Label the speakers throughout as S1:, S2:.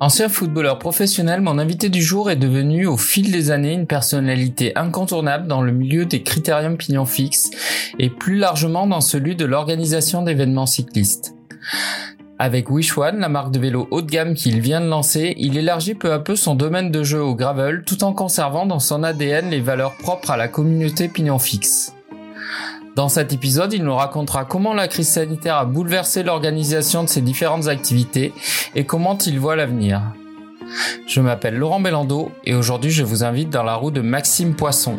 S1: Ancien footballeur professionnel, mon invité du jour est devenu au fil des années une personnalité incontournable dans le milieu des critériums pignon fixe et plus largement dans celui de l'organisation d'événements cyclistes. Avec Wish One, la marque de vélo haut de gamme qu'il vient de lancer, il élargit peu à peu son domaine de jeu au gravel tout en conservant dans son ADN les valeurs propres à la communauté pignon fixe. Dans cet épisode, il nous racontera comment la crise sanitaire a bouleversé l'organisation de ses différentes activités et comment il voit l'avenir. Je m'appelle Laurent Bellando et aujourd'hui je vous invite dans la roue de Maxime Poisson.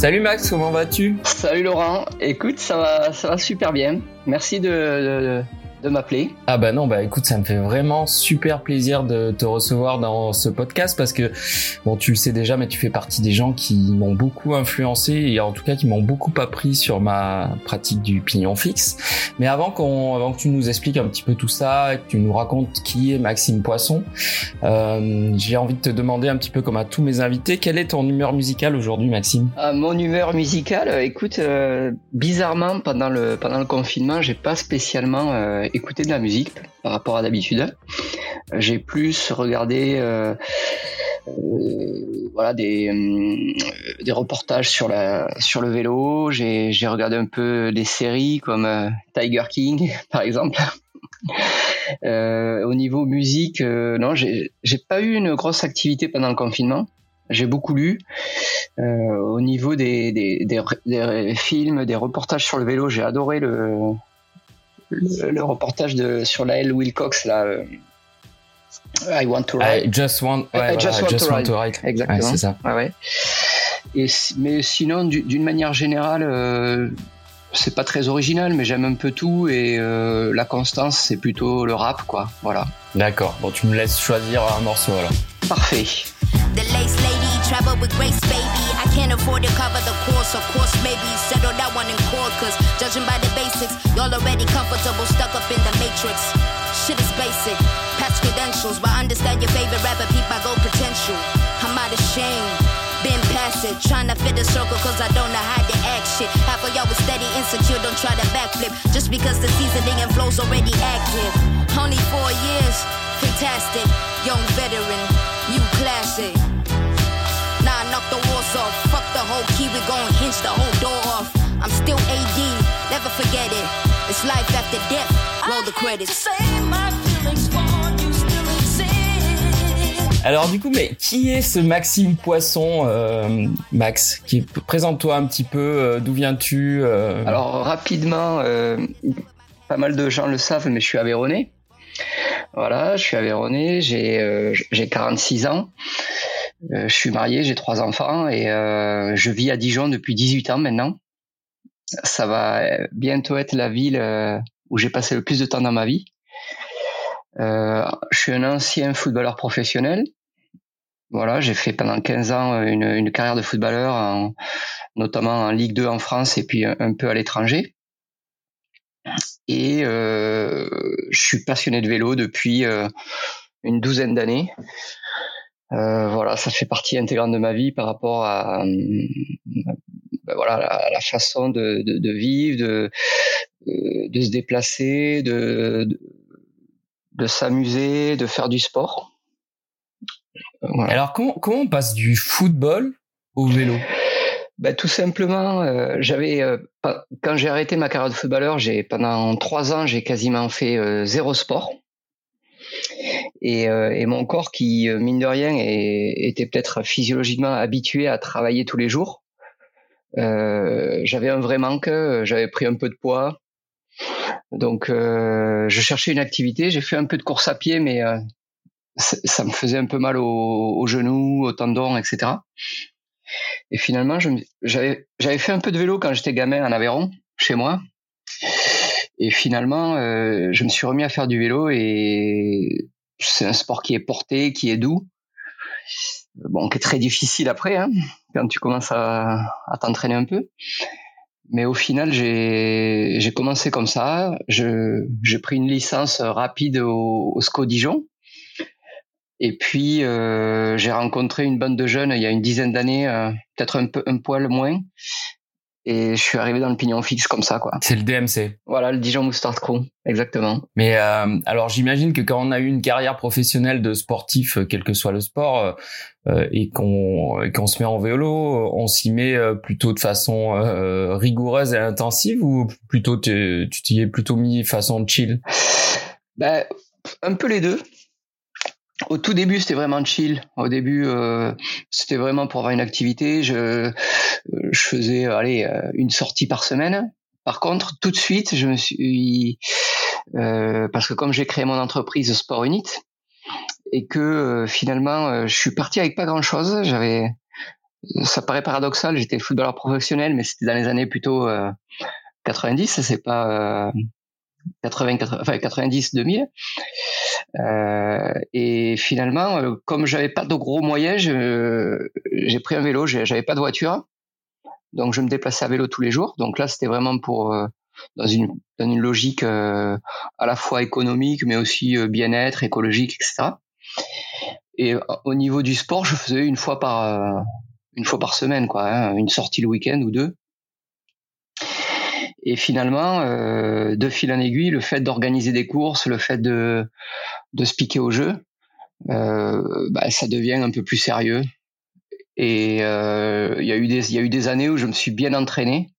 S1: Salut Max, comment vas-tu?
S2: Salut Laurent, écoute, ça va, ça va super bien. Merci de, de m'appeler.
S1: Ah bah non, bah écoute, ça me fait vraiment super plaisir de te recevoir dans ce podcast parce que, bon, tu le sais déjà, mais tu fais partie des gens qui m'ont beaucoup influencé et en tout cas qui m'ont beaucoup appris sur ma pratique du pignon fixe. Mais avant qu'on, avant que tu nous expliques un petit peu tout ça, que tu nous racontes qui est Maxime Poisson, euh, j'ai envie de te demander un petit peu comme à tous mes invités, quelle est ton humeur musicale aujourd'hui, Maxime?
S2: Ah, Mon humeur musicale, euh, écoute, euh, bizarrement pendant le pendant le confinement, j'ai pas spécialement euh, écouter de la musique par rapport à d'habitude. J'ai plus regardé euh, euh, voilà des, euh, des reportages sur la sur le vélo. J'ai regardé un peu des séries comme Tiger King par exemple. au niveau musique, non, j'ai pas eu une grosse activité pendant le confinement. J'ai beaucoup lu. au niveau des, des, des, films, des reportages sur le vélo, j'ai adoré le, le, reportage de, sur Lael Wilcox, là. Euh, I want to ride.
S1: I just want, I just, want, to, ride.
S2: Exactement. c'est ça. Ouais, Et, mais sinon, d'une manière générale, euh, c'est pas très original, mais j'aime un peu tout et euh, la constance, c'est plutôt le rap, quoi. Voilà.
S1: D'accord. Bon, tu me laisses choisir un morceau alors.
S2: Parfait. The lace lady travel with grace, baby. Can't afford to cover the course, of course, maybe settle that one in court. Cause judging by the basics, y'all already comfortable, stuck up in the matrix. Shit is basic, past credentials, but understand your favorite rapper, people go potential. I'm out of shame. Been past it, trying to fit the circle cause I don't know how to act shit. Half of y'all was steady, insecure, don't try to backflip. Just because the seasoning and flow's already active. Only four years, fantastic. Young veteran, new classic. Nah, knock the walls off. Fuck the whole key, we gon' hinge the whole door off. I'm still AD, never forget it. It's life after death. Roll the credits.
S1: Alors du coup, mais qui est ce Maxime Poisson, euh, Max qui Présente-toi un petit peu, euh, d'où viens-tu euh?
S2: Alors rapidement, euh, pas mal de gens le savent, mais je suis aveyronais. Voilà, je suis aveyronais, j'ai j'ai 46 ans. Euh, je suis marié, j'ai trois enfants et euh, je vis à Dijon depuis 18 ans maintenant. Ça va bientôt être la ville euh, où j'ai passé le plus de temps dans ma vie. je suis un ancien footballeur professionnel. Voilà, j'ai fait pendant 15 ans une, une carrière de footballeur, en, notamment en Ligue 2 en France et puis un, peu à l'étranger. Et euh, je suis passionné de vélo depuis une douzaine d'années. Euh, voilà, ça fait partie intégrante de ma vie par rapport à euh, ben voilà la, la façon de, de, de, vivre, de, de se déplacer, de, de, s'amuser, de faire du sport.
S1: Voilà. Alors comment, comment on passe du football au vélo?
S2: Ben, tout simplement, euh, j'avais euh, quand j'ai arrêté ma carrière de footballeur, j'ai pendant trois ans, j'ai quasiment fait euh, zéro sport. Et, euh, et, mon corps qui, euh, mine de rien, était peut-être physiologiquement habitué à travailler tous les jours. Euh, j'avais un vrai manque, j'avais pris un peu de poids. Donc je cherchais une activité, j'ai fait un peu de course à pied, mais ça me faisait un peu mal aux, aux genoux, aux tendons, etc. Et finalement, j'avais fait un peu de vélo quand j'étais gamin en Aveyron, chez moi. Et finalement, euh, je me suis remis à faire du vélo et c'est un sport qui est porté, qui est doux. Bon, qui est très difficile après, hein, quand tu commences à, t'entraîner un peu. Mais au final, j'ai commencé comme ça. J'ai pris une licence rapide au, au SCO Dijon. Et puis j'ai rencontré une bande de jeunes il y a une dizaine d'années, peut-être un peu un poil moins, et je suis arrivé dans le pignon fixe comme ça quoi.
S1: C'est le DMC.
S2: Voilà, le Dijon Mustard Crew, exactement.
S1: Mais euh, alors j'imagine que quand on a eu une carrière professionnelle de sportif, euh, quel que soit le sport, euh, euh et qu'on qu'on se met en vélo, on s'y met plutôt de façon euh, rigoureuse et intensive ou plutôt tu t'y es plutôt mis façon chill?
S2: Ben un peu les deux. Au tout début, c'était vraiment chill. Au début, euh, c'était vraiment pour avoir une activité. Je, euh, je faisais, allez, euh, une sortie par semaine. Par contre, tout de suite, je me suis, euh, parce que comme j'ai créé mon entreprise Sport Unit et que euh, finalement, je suis parti avec pas grand chose. J'avais, ça paraît paradoxal, j'étais footballeur professionnel, mais c'était dans les années plutôt 90. C'est pas 80, 80, enfin 90, 2000. Euh, et finalement, euh, comme j'avais pas de gros moyens, j'ai pris un vélo. J'avais pas de voiture, donc je me déplaçais à vélo tous les jours. Donc là, c'était vraiment pour euh, dans une logique euh, à la fois économique, mais aussi bien-être, écologique, etc. Et au niveau du sport, je faisais une fois par une fois par semaine, quoi, hein, une sortie le week-end ou deux. Et finalement, euh, de fil en aiguille, le fait d'organiser des courses, le fait de, de se piquer au jeu, euh, bah, ça devient un peu plus sérieux. Et euh, il y a eu des y a eu des années où je me suis bien entraîné.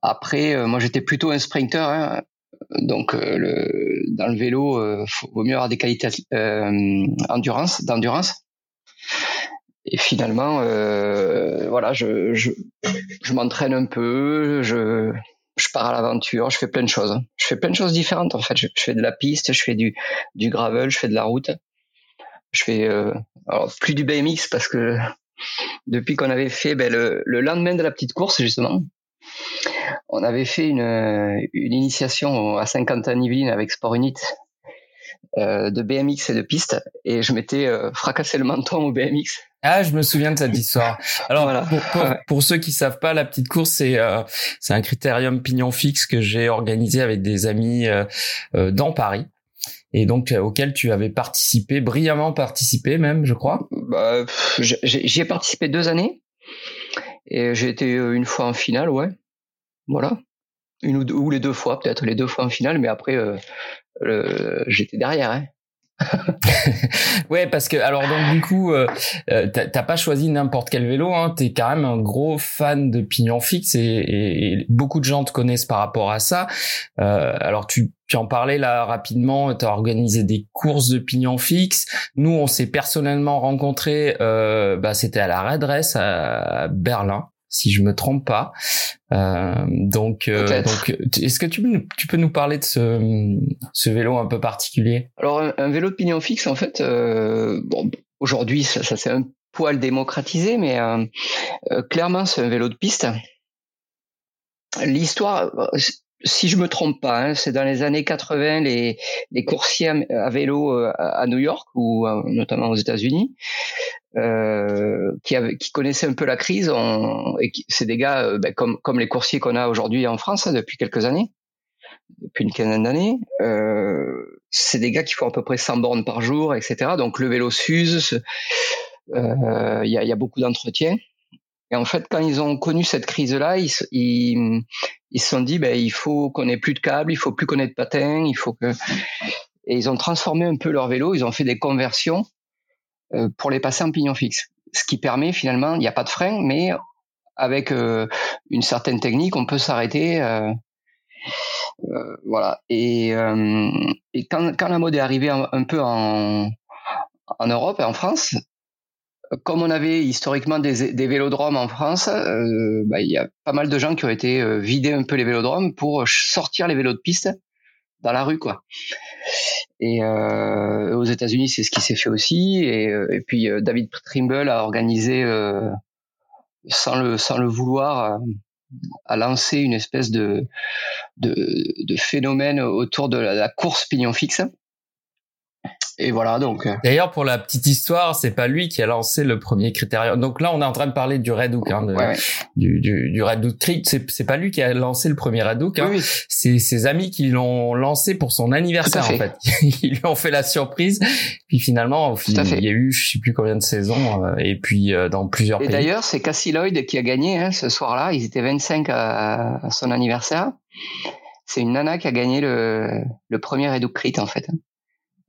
S2: Après, euh, moi j'étais plutôt un sprinter, hein. donc euh, le, dans le vélo, il vaut mieux avoir des qualités endurance, d'endurance. Et finalement, euh, voilà, je, je, je m'entraîne un peu, je, je pars à l'aventure, je fais plein de choses. Je fais plein de choses différentes en fait. Je, fais de la piste, je fais du, du gravel, je fais de la route. Je fais euh, alors plus du BMX parce que depuis qu'on avait fait ben, le, le, lendemain de la petite course justement, on avait fait une, une initiation à 50 ans Yvelines avec Sport Unit euh, de BMX et de piste et je m'étais euh, fracassé le menton au BMX
S1: ah, je me souviens de cette histoire. Alors, pour, ceux qui savent pas, la petite course, c'est euh, c'est un critérium pignon fixe que j'ai organisé avec des amis euh, euh, dans Paris et donc auquel tu avais participé, brillamment participé même, je crois.
S2: Bah, J'y ai participé deux années et j'ai été une fois en finale, ouais. Voilà. Une ou, deux, ou les deux fois, peut-être les deux fois en finale, mais après, j'étais derrière. Hein.
S1: ouais, parce que alors donc du coup, euh, euh t'as pas choisi n'importe quel vélo. Hein, T'es quand même un gros fan de pignon fixe et, beaucoup de gens te connaissent par rapport à ça. Euh, alors tu, tu en parlais là rapidement. T'as organisé des courses de pignon fixe. Nous, on s'est personnellement rencontrés. Euh, bah, c'était à la Redress à Berlin si je me trompe pas. Euh, donc, euh, donc, est-ce que tu, tu, peux nous parler de ce, ce vélo un peu particulier?
S2: Alors, un, vélo de pignon fixe, en fait, euh, bon, aujourd'hui, ça, ça c'est un poil démocratisé, mais euh, euh, clairement, c'est un vélo de piste. L'histoire, si je me trompe pas, hein, c'est dans les années 80 les, coursiers à, vélo à New York ou notamment aux États-Unis euh, qui, connaissaient un peu la crise. Et c'est des gars euh, ben, comme, les coursiers qu'on a aujourd'hui en France hein, depuis quelques années, depuis une quinzaine d'années. Euh, c'est des gars qui font à peu près 100 bornes par jour, etc. Donc le vélo s'use, euh, il y, a, beaucoup d'entretien. Et en fait, quand ils ont connu cette crise-là, ils, ils, se sont dit, ben, il faut qu'on ait plus de câbles, il faut plus qu'on ait de patins, il faut que... Et ils ont transformé un peu leur vélo, ils ont fait des conversions euh, pour les passer en pignon fixe. Ce qui permet finalement, il n'y a pas de frein, mais avec euh, une certaine technique, on peut s'arrêter. Euh, voilà. Et, et quand, quand, la mode est arrivée un, peu en, en Europe et en France, comme on avait historiquement des, vélodromes en France, bah, il y a pas mal de gens qui ont été vider un peu les vélodromes pour sortir les vélos de piste dans la rue, quoi. Et euh, aux États-Unis, c'est ce qui s'est fait aussi. Et, euh, puis euh, David Trimble a organisé, euh, sans le vouloir, a lancé une espèce de phénomène autour de la, course pignon fixe. Et voilà donc. Euh.
S1: D'ailleurs pour la petite histoire, c'est pas lui qui a lancé le premier critérium. Donc là on est en train de parler du Red Hook, hein, Du, du, du, Red Hook Creek. C'est c'est pas lui qui a lancé le premier Red Hook. Hein. C'est ses amis qui l'ont lancé pour son anniversaire en fait. Ils lui ont fait la surprise. Puis finalement au il y a eu je sais plus combien de saisons euh, et puis euh, dans plusieurs
S2: et
S1: pays.
S2: Et d'ailleurs c'est Cassie Lloyd qui a gagné hein, ce soir-là. Ils étaient 25 à, à son anniversaire. C'est une nana qui a gagné le, le premier Red Hook Crit en fait.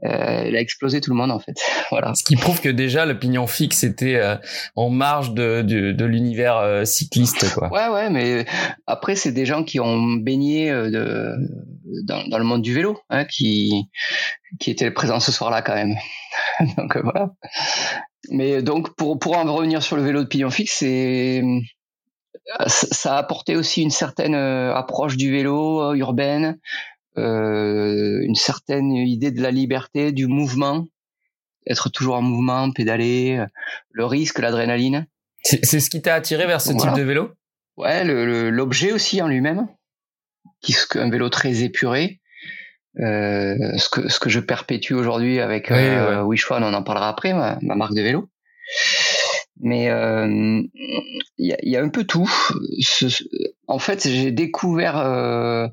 S2: Euh, elle a explosé tout le monde en fait. voilà.
S1: Ce qui prouve que déjà le pignon fixe était euh, en marge de, de, de l'univers euh, cycliste quoi.
S2: Ouais ouais, mais après c'est des gens qui ont baigné de, dans, dans le monde du vélo, hein, qui qui étaient présents ce soir-là quand même. donc voilà. Mais donc pour pour en revenir sur le vélo de pignon fixe, c'est ça a apporté aussi une certaine approche du vélo urbaine, euh, une certaine idée de la liberté, du mouvement, être toujours en mouvement, pédaler, euh, le risque, l'adrénaline.
S1: C'est ce qui t'a attiré vers ce type de vélo?
S2: Ouais, l'objet aussi en lui-même, qui est un vélo très épuré. Euh, ce que ce que je perpétue aujourd'hui avec oui, euh, Wish One, on en parlera après, ma, ma marque de vélo. Mais euh, il y, a, un peu tout. en fait, j'ai découvert euh,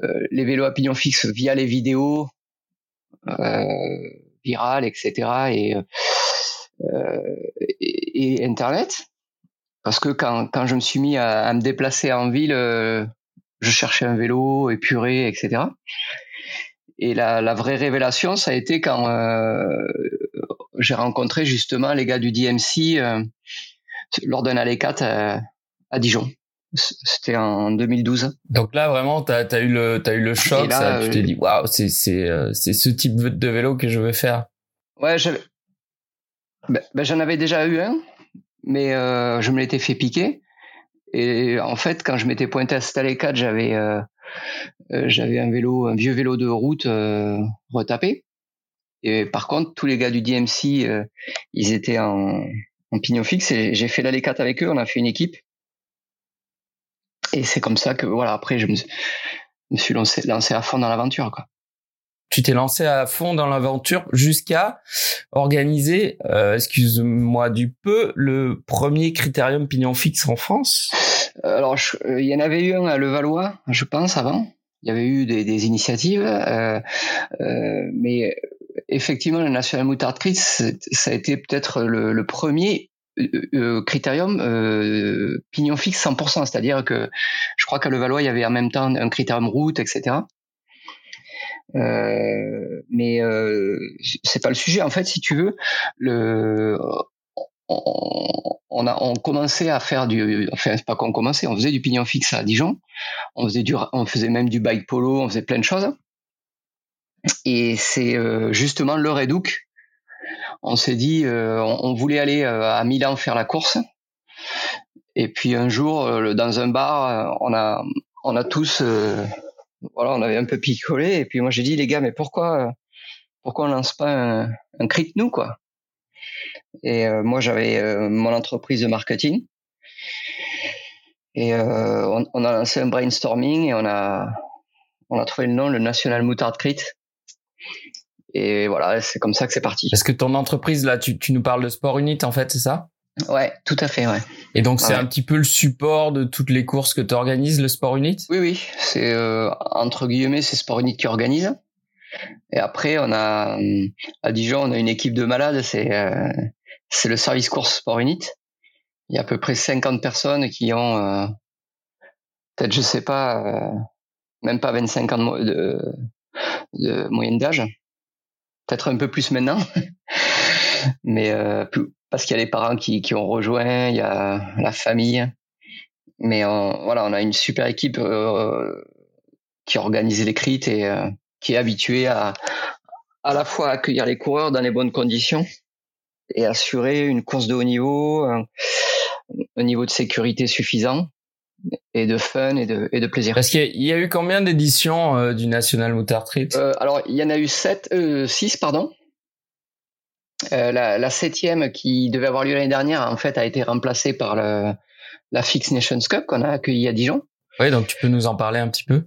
S2: euh, les vélos à pignon fixe via les vidéos virales, etc. Et, et, et, Internet. Parce que quand, je me suis mis à me déplacer en ville, je cherchais un vélo épuré, etc. Et la, la, vraie révélation, ça a été quand euh, j'ai rencontré justement les gars du DMC euh, lors d'un Alley 4 euh, à, Dijon. C'était en 2012.
S1: Donc là, vraiment, tu as, eu le, as eu le choc. ça, tu t'es dit, waouh, c'est ce type de vélo que je veux faire.
S2: Ouais, ben, ben, j'en avais déjà eu un, mais je me l'étais fait piquer. Et en fait, quand je m'étais pointé à cet Alley 4, j'avais j'avais un vélo, un vieux vélo de route euh, retapé. Et par contre, tous les gars du DMC, euh, ils étaient en, en pignon fixe j'ai fait l'allée 4 avec eux. On a fait une équipe. Et c'est comme ça que, voilà, après, je me, suis lancé, à fond dans l'aventure,
S1: tu t'es lancé à fond dans l'aventure jusqu'à organiser, euh, excuse-moi du peu, le premier critérium pignon fixe en France?
S2: Alors, il y en avait eu un à Levallois, je pense, avant. Il y avait eu des, des initiatives, euh, euh, mais effectivement, le National Moutard Crit, ça a été peut-être le, le, premier euh, euh critérium euh, pignon fixe 100%, c'est-à-dire que je crois qu'à Levallois, il y avait en même temps un critérium route, etc. Euh, mais euh, c'est pas le sujet. En fait si tu veux le on, a on commençait à faire du enfin c'est pas qu'on commençait on faisait du pignon fixe à Dijon. On faisait même du bike polo on faisait plein de choses. Et c'est euh, justement le Redouk. On s'est dit euh, on, voulait aller euh, à Milan faire la course. Et puis un jour dans un bar on a on a tous voilà on avait un peu picolé. Et puis moi j'ai dit les gars mais pourquoi pourquoi on lance pas un, un crit nous quoi? Et euh, moi, j'avais euh, mon entreprise de marketing. Et euh, on, on, a lancé un brainstorming et on a, on a trouvé le nom, le National Moutard Crit. Et voilà, c'est comme ça que c'est parti.
S1: Est-ce que ton entreprise, là, tu, tu nous parles de Sport Unit, en fait, c'est ça?
S2: Ouais, tout à fait, ouais.
S1: Et donc c'est un petit peu le support de toutes les courses que tu organises, le Sport Unit?
S2: Oui, oui. C'est entre guillemets, c'est Sport Unit qui organise. Et après, on a à Dijon, on a une équipe de malades. C'est euh, c'est le service course Sport Unit. Il y a à peu près 50 personnes qui ont euh, peut-être, je sais pas, euh, même pas 25 ans de, de, moyenne d'âge. Peut-être un peu plus maintenant. Mais euh, parce qu'il y a les parents qui, qui ont rejoint, il y a la famille. Mais voilà, on a une super équipe euh, qui organise les crits et euh, qui est habituée à à la fois accueillir les coureurs dans les bonnes conditions et assurer une course de haut niveau, un, niveau de sécurité suffisant et de fun et de, et de plaisir.
S1: Parce qu'il y, a eu combien d'éditions euh, du National Moutard Treat
S2: euh, Alors, il y en a eu sept, euh, six, pardon. Euh, la, la, septième qui devait avoir lieu l'année dernière, en fait, a été remplacée par le, la Fix Nations Cup qu'on a accueillie à Dijon.
S1: Oui, donc tu peux nous en parler un petit peu?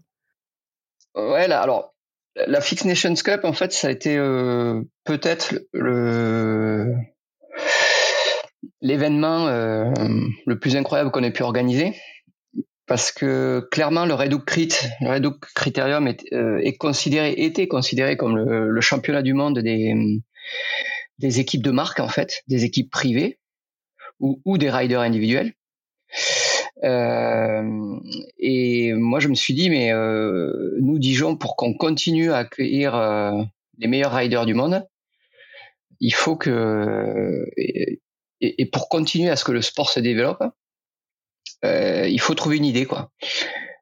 S2: Ouais, là, alors la Fix Nations Cup, en fait, ça a été euh, peut-être le l'événement euh, le plus incroyable qu'on ait pu organiser parce que clairement le Redouk Crit, le Redouk Critérium est, euh, est, considéré, était considéré comme le, le, championnat du monde des, des équipes de marque en fait, des équipes privées ou, ou des riders individuels. Euh, et moi je me suis dit mais euh, nous Dijon pour qu'on continue à accueillir euh, les meilleurs riders du monde, il faut que et, pour continuer à ce que le sport se développe, il faut trouver une idée, quoi.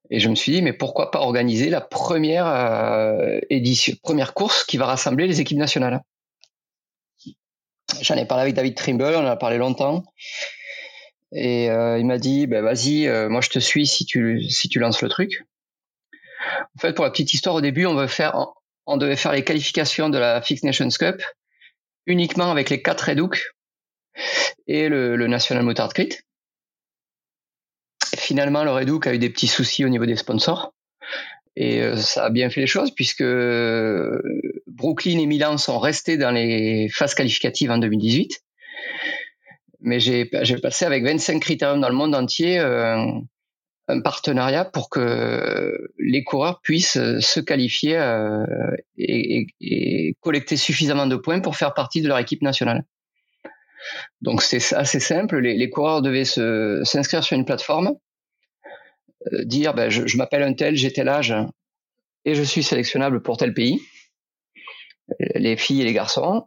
S2: Et je me suis dit, mais pourquoi pas organiser la première édition, première course qui va rassembler les équipes nationales? J'en ai parlé avec David Trimble, on en a parlé longtemps. Et euh, il m'a dit, bah, vas-y, euh, moi je te suis si tu, si tu lances le truc. En fait, pour la petite histoire, au début, on, veut faire, on devait faire les qualifications de la Fix Nations Cup uniquement avec les quatre Redouks et le, le National Motard Crit. Finalement, le Redouk a eu des petits soucis au niveau des sponsors. Et euh, ça a bien fait les choses puisque euh, Brooklyn et Milan sont restés dans les phases qualificatives en 2018. Mais j'ai passé avec 25 critériums dans le monde entier euh, un partenariat pour que les coureurs puissent se qualifier et, et, collecter suffisamment de points pour faire partie de leur équipe nationale. Donc c'est assez simple. Les, les coureurs devaient s'inscrire sur une plateforme, euh, dire ben, je, je m'appelle un tel, j'ai tel âge et je suis sélectionnable pour tel pays, les filles et les garçons.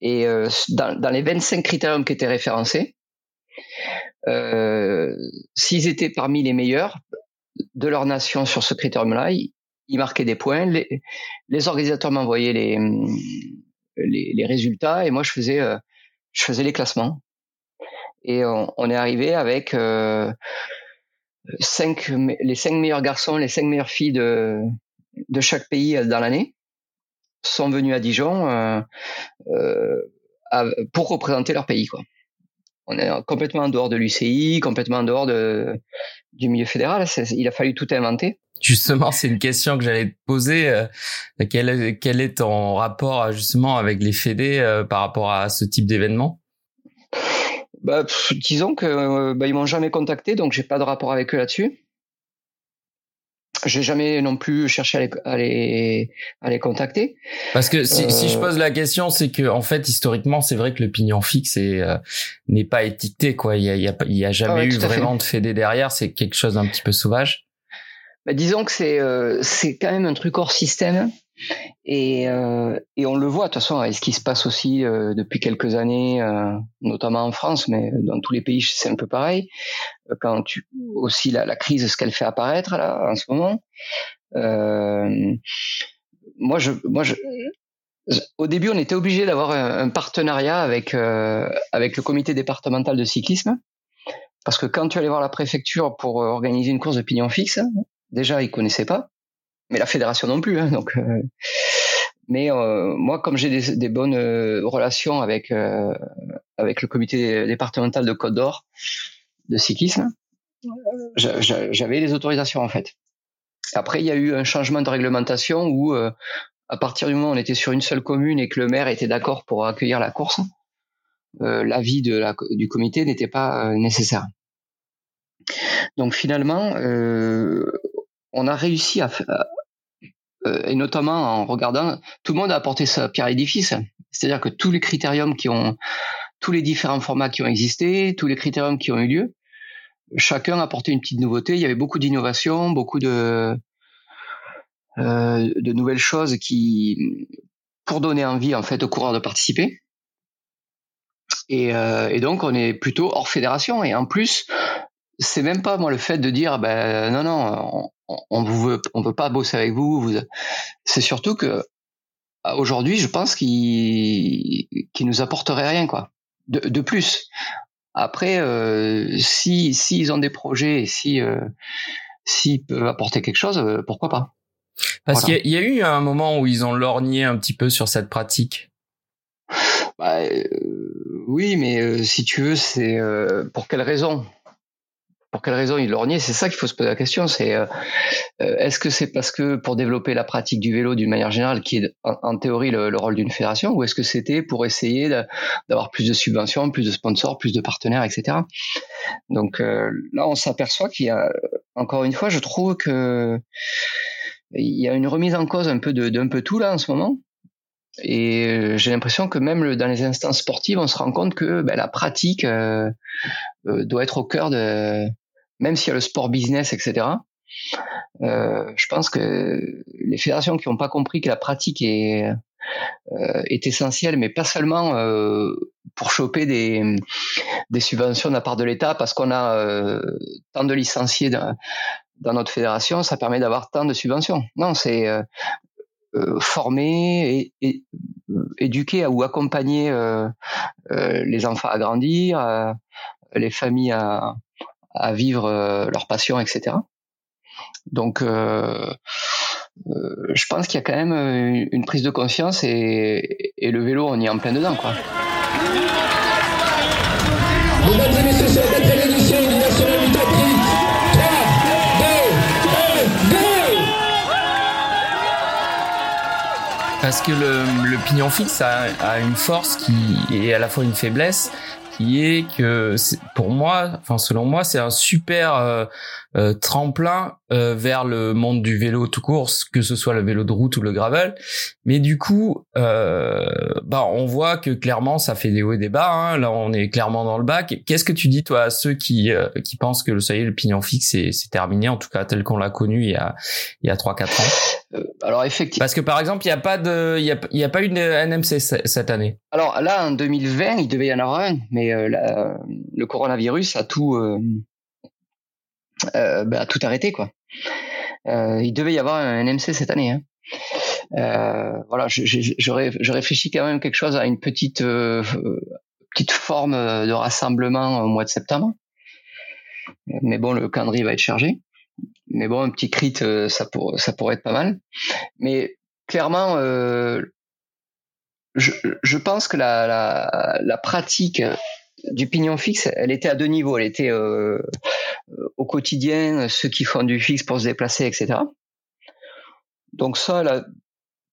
S2: Et euh, dans, dans, les 25 critériums qui étaient référencés, euh, s'ils étaient parmi les meilleurs de leur nation sur ce critérium-là, ils, ils, marquaient des points. Les, les organisateurs m'envoyaient les, les, les, résultats et moi je faisais euh, je faisais les classements. Et on, on est arrivé avec euh, cinq, les cinq meilleurs garçons, les cinq meilleures filles de, de chaque pays dans l'année sont venus à Dijon euh, euh, pour représenter leur pays. Quoi. On est complètement en dehors de l'UCI, complètement en dehors de, du milieu fédéral. Il a fallu tout inventer.
S1: Justement, c'est une question que j'allais te poser. Euh, quel, est, quel est ton rapport justement avec les fédés euh, par rapport à ce type d'événement?
S2: Bah, disons que euh, bah, ils m'ont jamais contacté, donc j'ai pas de rapport avec eux là-dessus. J'ai jamais non plus cherché à les, à les, à les contacter.
S1: Parce que si, euh... si je pose la question, c'est que en fait historiquement, c'est vrai que le pignon fixe euh, n'est pas étiqueté quoi. Il y a, il y a, il y a jamais ah ouais, eu vraiment de fédé derrière. C'est quelque chose d'un petit peu sauvage.
S2: Bah, disons que c'est euh, c'est quand même un truc hors système et, euh, et on le voit de toute façon avec ce qui se passe aussi euh, depuis quelques années, euh, notamment en France, mais dans tous les pays c'est un peu pareil. Quand aussi la, crise, ce qu'elle fait apparaître là en ce moment. Moi au début, on était obligé d'avoir un, un, partenariat avec avec le comité départemental de cyclisme parce que quand tu allais voir la préfecture pour organiser une course de pignon fixe, déjà ils connaissaient pas, mais la fédération non plus. Hein, donc, euh, mais euh, moi, comme j'ai des, bonnes euh, relations avec euh, avec le comité départemental de Côte d'Or de cyclisme, j'avais les autorisations en fait. Après, il y a eu un changement de réglementation où, euh, à partir du moment où on était sur une seule commune et que le maire était d'accord pour accueillir la course, l'avis de la, du comité n'était pas nécessaire. Donc finalement, euh, on a réussi à, euh, et notamment en regardant, tout le monde a apporté sa pierre à l'édifice. C'est-à-dire que tous les critériums qui ont, tous les différents formats qui ont existé, tous les critériums qui ont eu lieu, chacun a apporté une petite nouveauté. Il y avait beaucoup d'innovations, beaucoup de, euh, de nouvelles choses qui, pour donner envie en fait aux coureurs de participer. Et, euh, et donc on est plutôt hors fédération. Et en plus, c'est même pas moi le fait de dire ben non non on, on veut on veut pas bosser avec vous, vous c'est surtout que aujourd'hui je pense qu'il qu'il nous apporterait rien quoi. De, de plus. Après euh, si s'ils ont des projets et si euh, s'ils peuvent apporter quelque chose euh, pourquoi pas.
S1: Parce voilà. qu'il y, y, a eu un moment où ils ont lorgné un petit peu sur cette pratique.
S2: Bah, euh, oui mais euh, si tu veux c'est pour quelle raison? Pour quelle raison ils lorgnaient C'est ça qu'il faut se poser la question. C'est euh, euh, est-ce que c'est parce que pour développer la pratique du vélo d'une manière générale, qui est en, théorie le, rôle d'une fédération, ou est-ce que c'était pour essayer d'avoir plus de subventions, plus de sponsors, plus de partenaires, etc. Donc là, on s'aperçoit qu'il y a encore une fois, je trouve que il y a une remise en cause un peu d'un peu tout là en ce moment. Et euh, j'ai l'impression que même dans les instances sportives, on se rend compte que ben, la pratique euh, euh, doit être au cœur de, même s'il y a le sport business, etc. Euh, je pense que les fédérations qui n'ont pas compris que la pratique est euh, essentielle, mais pas seulement euh, pour choper des, subventions de la part de l'État, parce qu'on a tant de licenciés dans, notre fédération, ça permet d'avoir tant de subventions. Non, c'est former et, éduquer ou accompagner les enfants à grandir, les familles à, à vivre leur passion, etc. Donc, euh, je pense qu'il y a quand même une, prise de conscience et, et, le vélo, on y est en plein dedans, quoi.
S1: Parce que le, pignon fixe a, a, une force qui est à la fois une faiblesse, qui est que pour moi, enfin selon moi, c'est un super euh, euh, tremplin euh, vers le monde du vélo tout course, que ce soit le vélo de route ou le gravel. Mais du coup, euh, bah on voit que clairement ça fait des hauts et des bas. Hein. Là, on est clairement dans le bac. Qu'est-ce que tu dis toi à ceux qui euh, qui pensent que ça y est, le pignon fixe c'est terminé, en tout cas tel qu'on l'a connu il y a il y a trois quatre ans?
S2: alors effectivement.
S1: Parce que par exemple, il y a pas de il y a il y a pas eu de NMC cette année.
S2: Alors là, en 2020, il devait y en avoir un, mais le coronavirus a tout euh, bah, tout arrêté quoi. Euh, il devait y avoir un MC cette année. Hein. Euh, voilà, je, je, je, réfléchis quand même quelque chose à une petite euh, petite forme de rassemblement au mois de septembre. Mais bon, le calendrier va être chargé. Mais bon, un petit crit, ça, pour, ça pourrait être pas mal. Mais clairement, euh, je, je, pense que la, la, la, pratique du pignon fixe, elle était à deux niveaux. Elle était euh, au quotidien, ceux qui font du fixe pour se déplacer, etc. Donc ça, elle a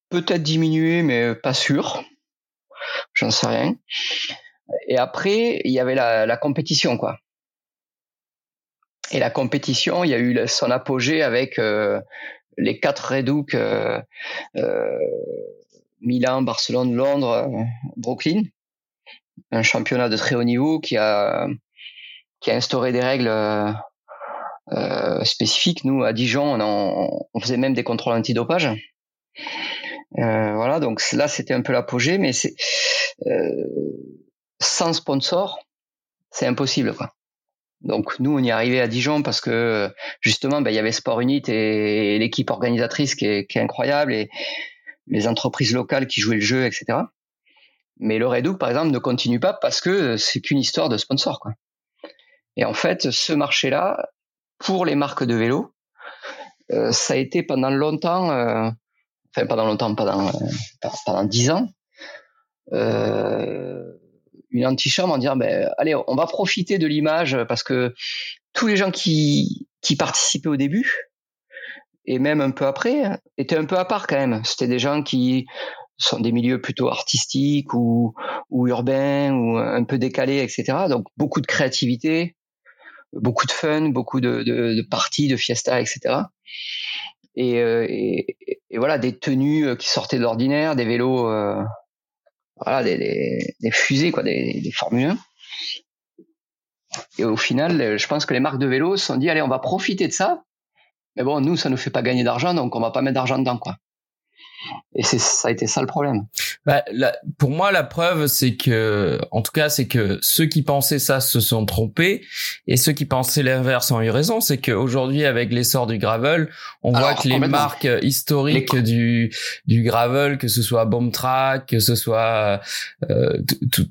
S2: peut-être diminué, mais pas sûr. J'en sais rien. Et après, il y avait la, compétition, quoi. Et la compétition, il y a eu son apogée avec euh, les quatre Redouks euh, euh, Milan, Barcelone, Londres, Brooklyn un championnat de très haut niveau qui a qui a instauré des règles euh, euh spécifiques. Nous, à Dijon, on, on, faisait même des contrôles antidopage. Euh, voilà, donc là, c'était un peu l'apogée, mais c'est euh, sans sponsor, c'est impossible. Donc nous, on y arrivé à Dijon parce que justement, ben, il y avait Sport Unit et, l'équipe organisatrice qui est, incroyable et les entreprises locales qui jouaient le jeu, etc. Mais le Redouk, par exemple, ne continue pas parce que c'est qu'une histoire de sponsor. Et en fait, ce marché-là, pour les marques de vélo, euh, ça a été pendant longtemps, euh, enfin pendant longtemps, pendant euh, pendant dix ans, euh, une antichambre en disant, ben, allez, on va profiter de l'image parce que tous les gens qui qui participaient au début et même un peu après étaient un peu à part quand même. C'était des gens qui sont des milieux plutôt artistiques ou, ou urbains ou un peu décalés, etc. Donc beaucoup de créativité, beaucoup de fun, beaucoup de, de, de parties, de fiesta, etc. Et, euh, et, et, voilà des tenues euh, qui sortaient de l'ordinaire, des vélos, euh, voilà des, des, des, fusées quoi, des, des Formule 1. Et au final, je pense que les marques de vélos se sont dit allez, on va profiter de ça. Mais bon, nous, ça nous fait pas gagner d'argent, donc on va pas mettre d'argent dedans, quoi. Et c'est ça a été ça le problème.
S1: Bah, pour moi, la preuve, c'est que, en tout cas, c'est que ceux qui pensaient ça se sont trompés, et ceux qui pensaient l'inverse ont eu raison. C'est qu'aujourd'hui, avec l'essor du gravel, on voit que les marques historiques du du gravel, que ce soit Bombtrack, que ce soit euh,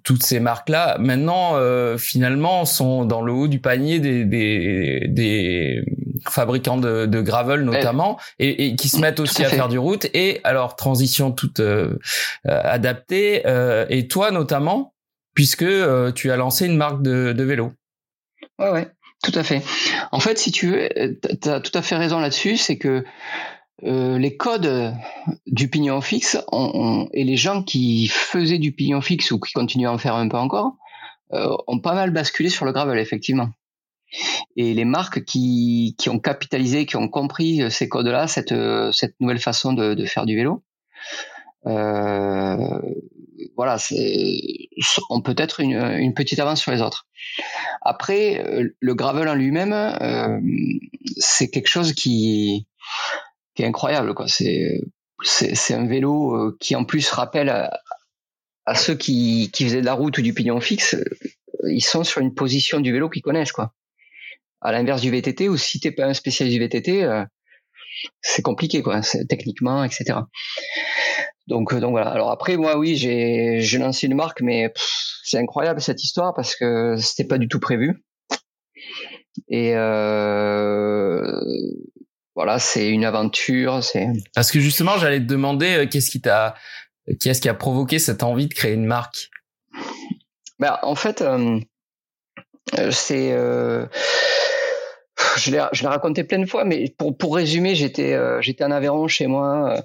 S1: toutes ces marques-là, maintenant, euh, finalement, sont dans le haut du panier des des, des fabricants de, de gravel notamment, et, et, qui se mettent aussi à, faire du route. Et alors transition toute euh, euh, adaptée. Euh, et toi notamment, puisque tu as lancé une marque de, vélo.
S2: Ouais ouais. Tout à fait. En fait, si tu veux, tu as tout à fait raison là-dessus, c'est que les codes du pignon fixe et les gens qui faisaient du pignon fixe ou qui continuent à en faire un peu encore ont pas mal basculé sur le gravel, effectivement. Et les marques qui, qui ont capitalisé, qui ont compris ces codes-là, cette, cette nouvelle façon de, de faire du vélo, euh, voilà, on peut être une, une, petite avance sur les autres. Après, euh, le gravel en lui-même, euh, c'est quelque chose qui, qui est incroyable. C'est, un vélo euh, qui en plus rappelle à, ceux qui, qui faisaient de la route ou du pignon fixe, ils sont sur une position du vélo qu'ils connaissent. Quoi. À l'inverse du VTT, ou si t'es pas un spécialiste du VTT, c'est compliqué, quoi, techniquement, etc. Donc, euh, donc voilà. Alors après, moi, oui, j'ai, j'ai lancé une marque, mais c'est incroyable cette histoire parce que c'était pas du tout prévu. Et euh, voilà, c'est une aventure. C'est
S1: parce que justement, j'allais te demander euh, qu'est-ce qui t'a, qu'est-ce qui a provoqué cette envie de créer une marque?
S2: Ben, en fait, euh, c'est euh, je l'ai, raconté plein de fois, mais pour, pour résumer, j'étais, j'étais en Aveyron chez moi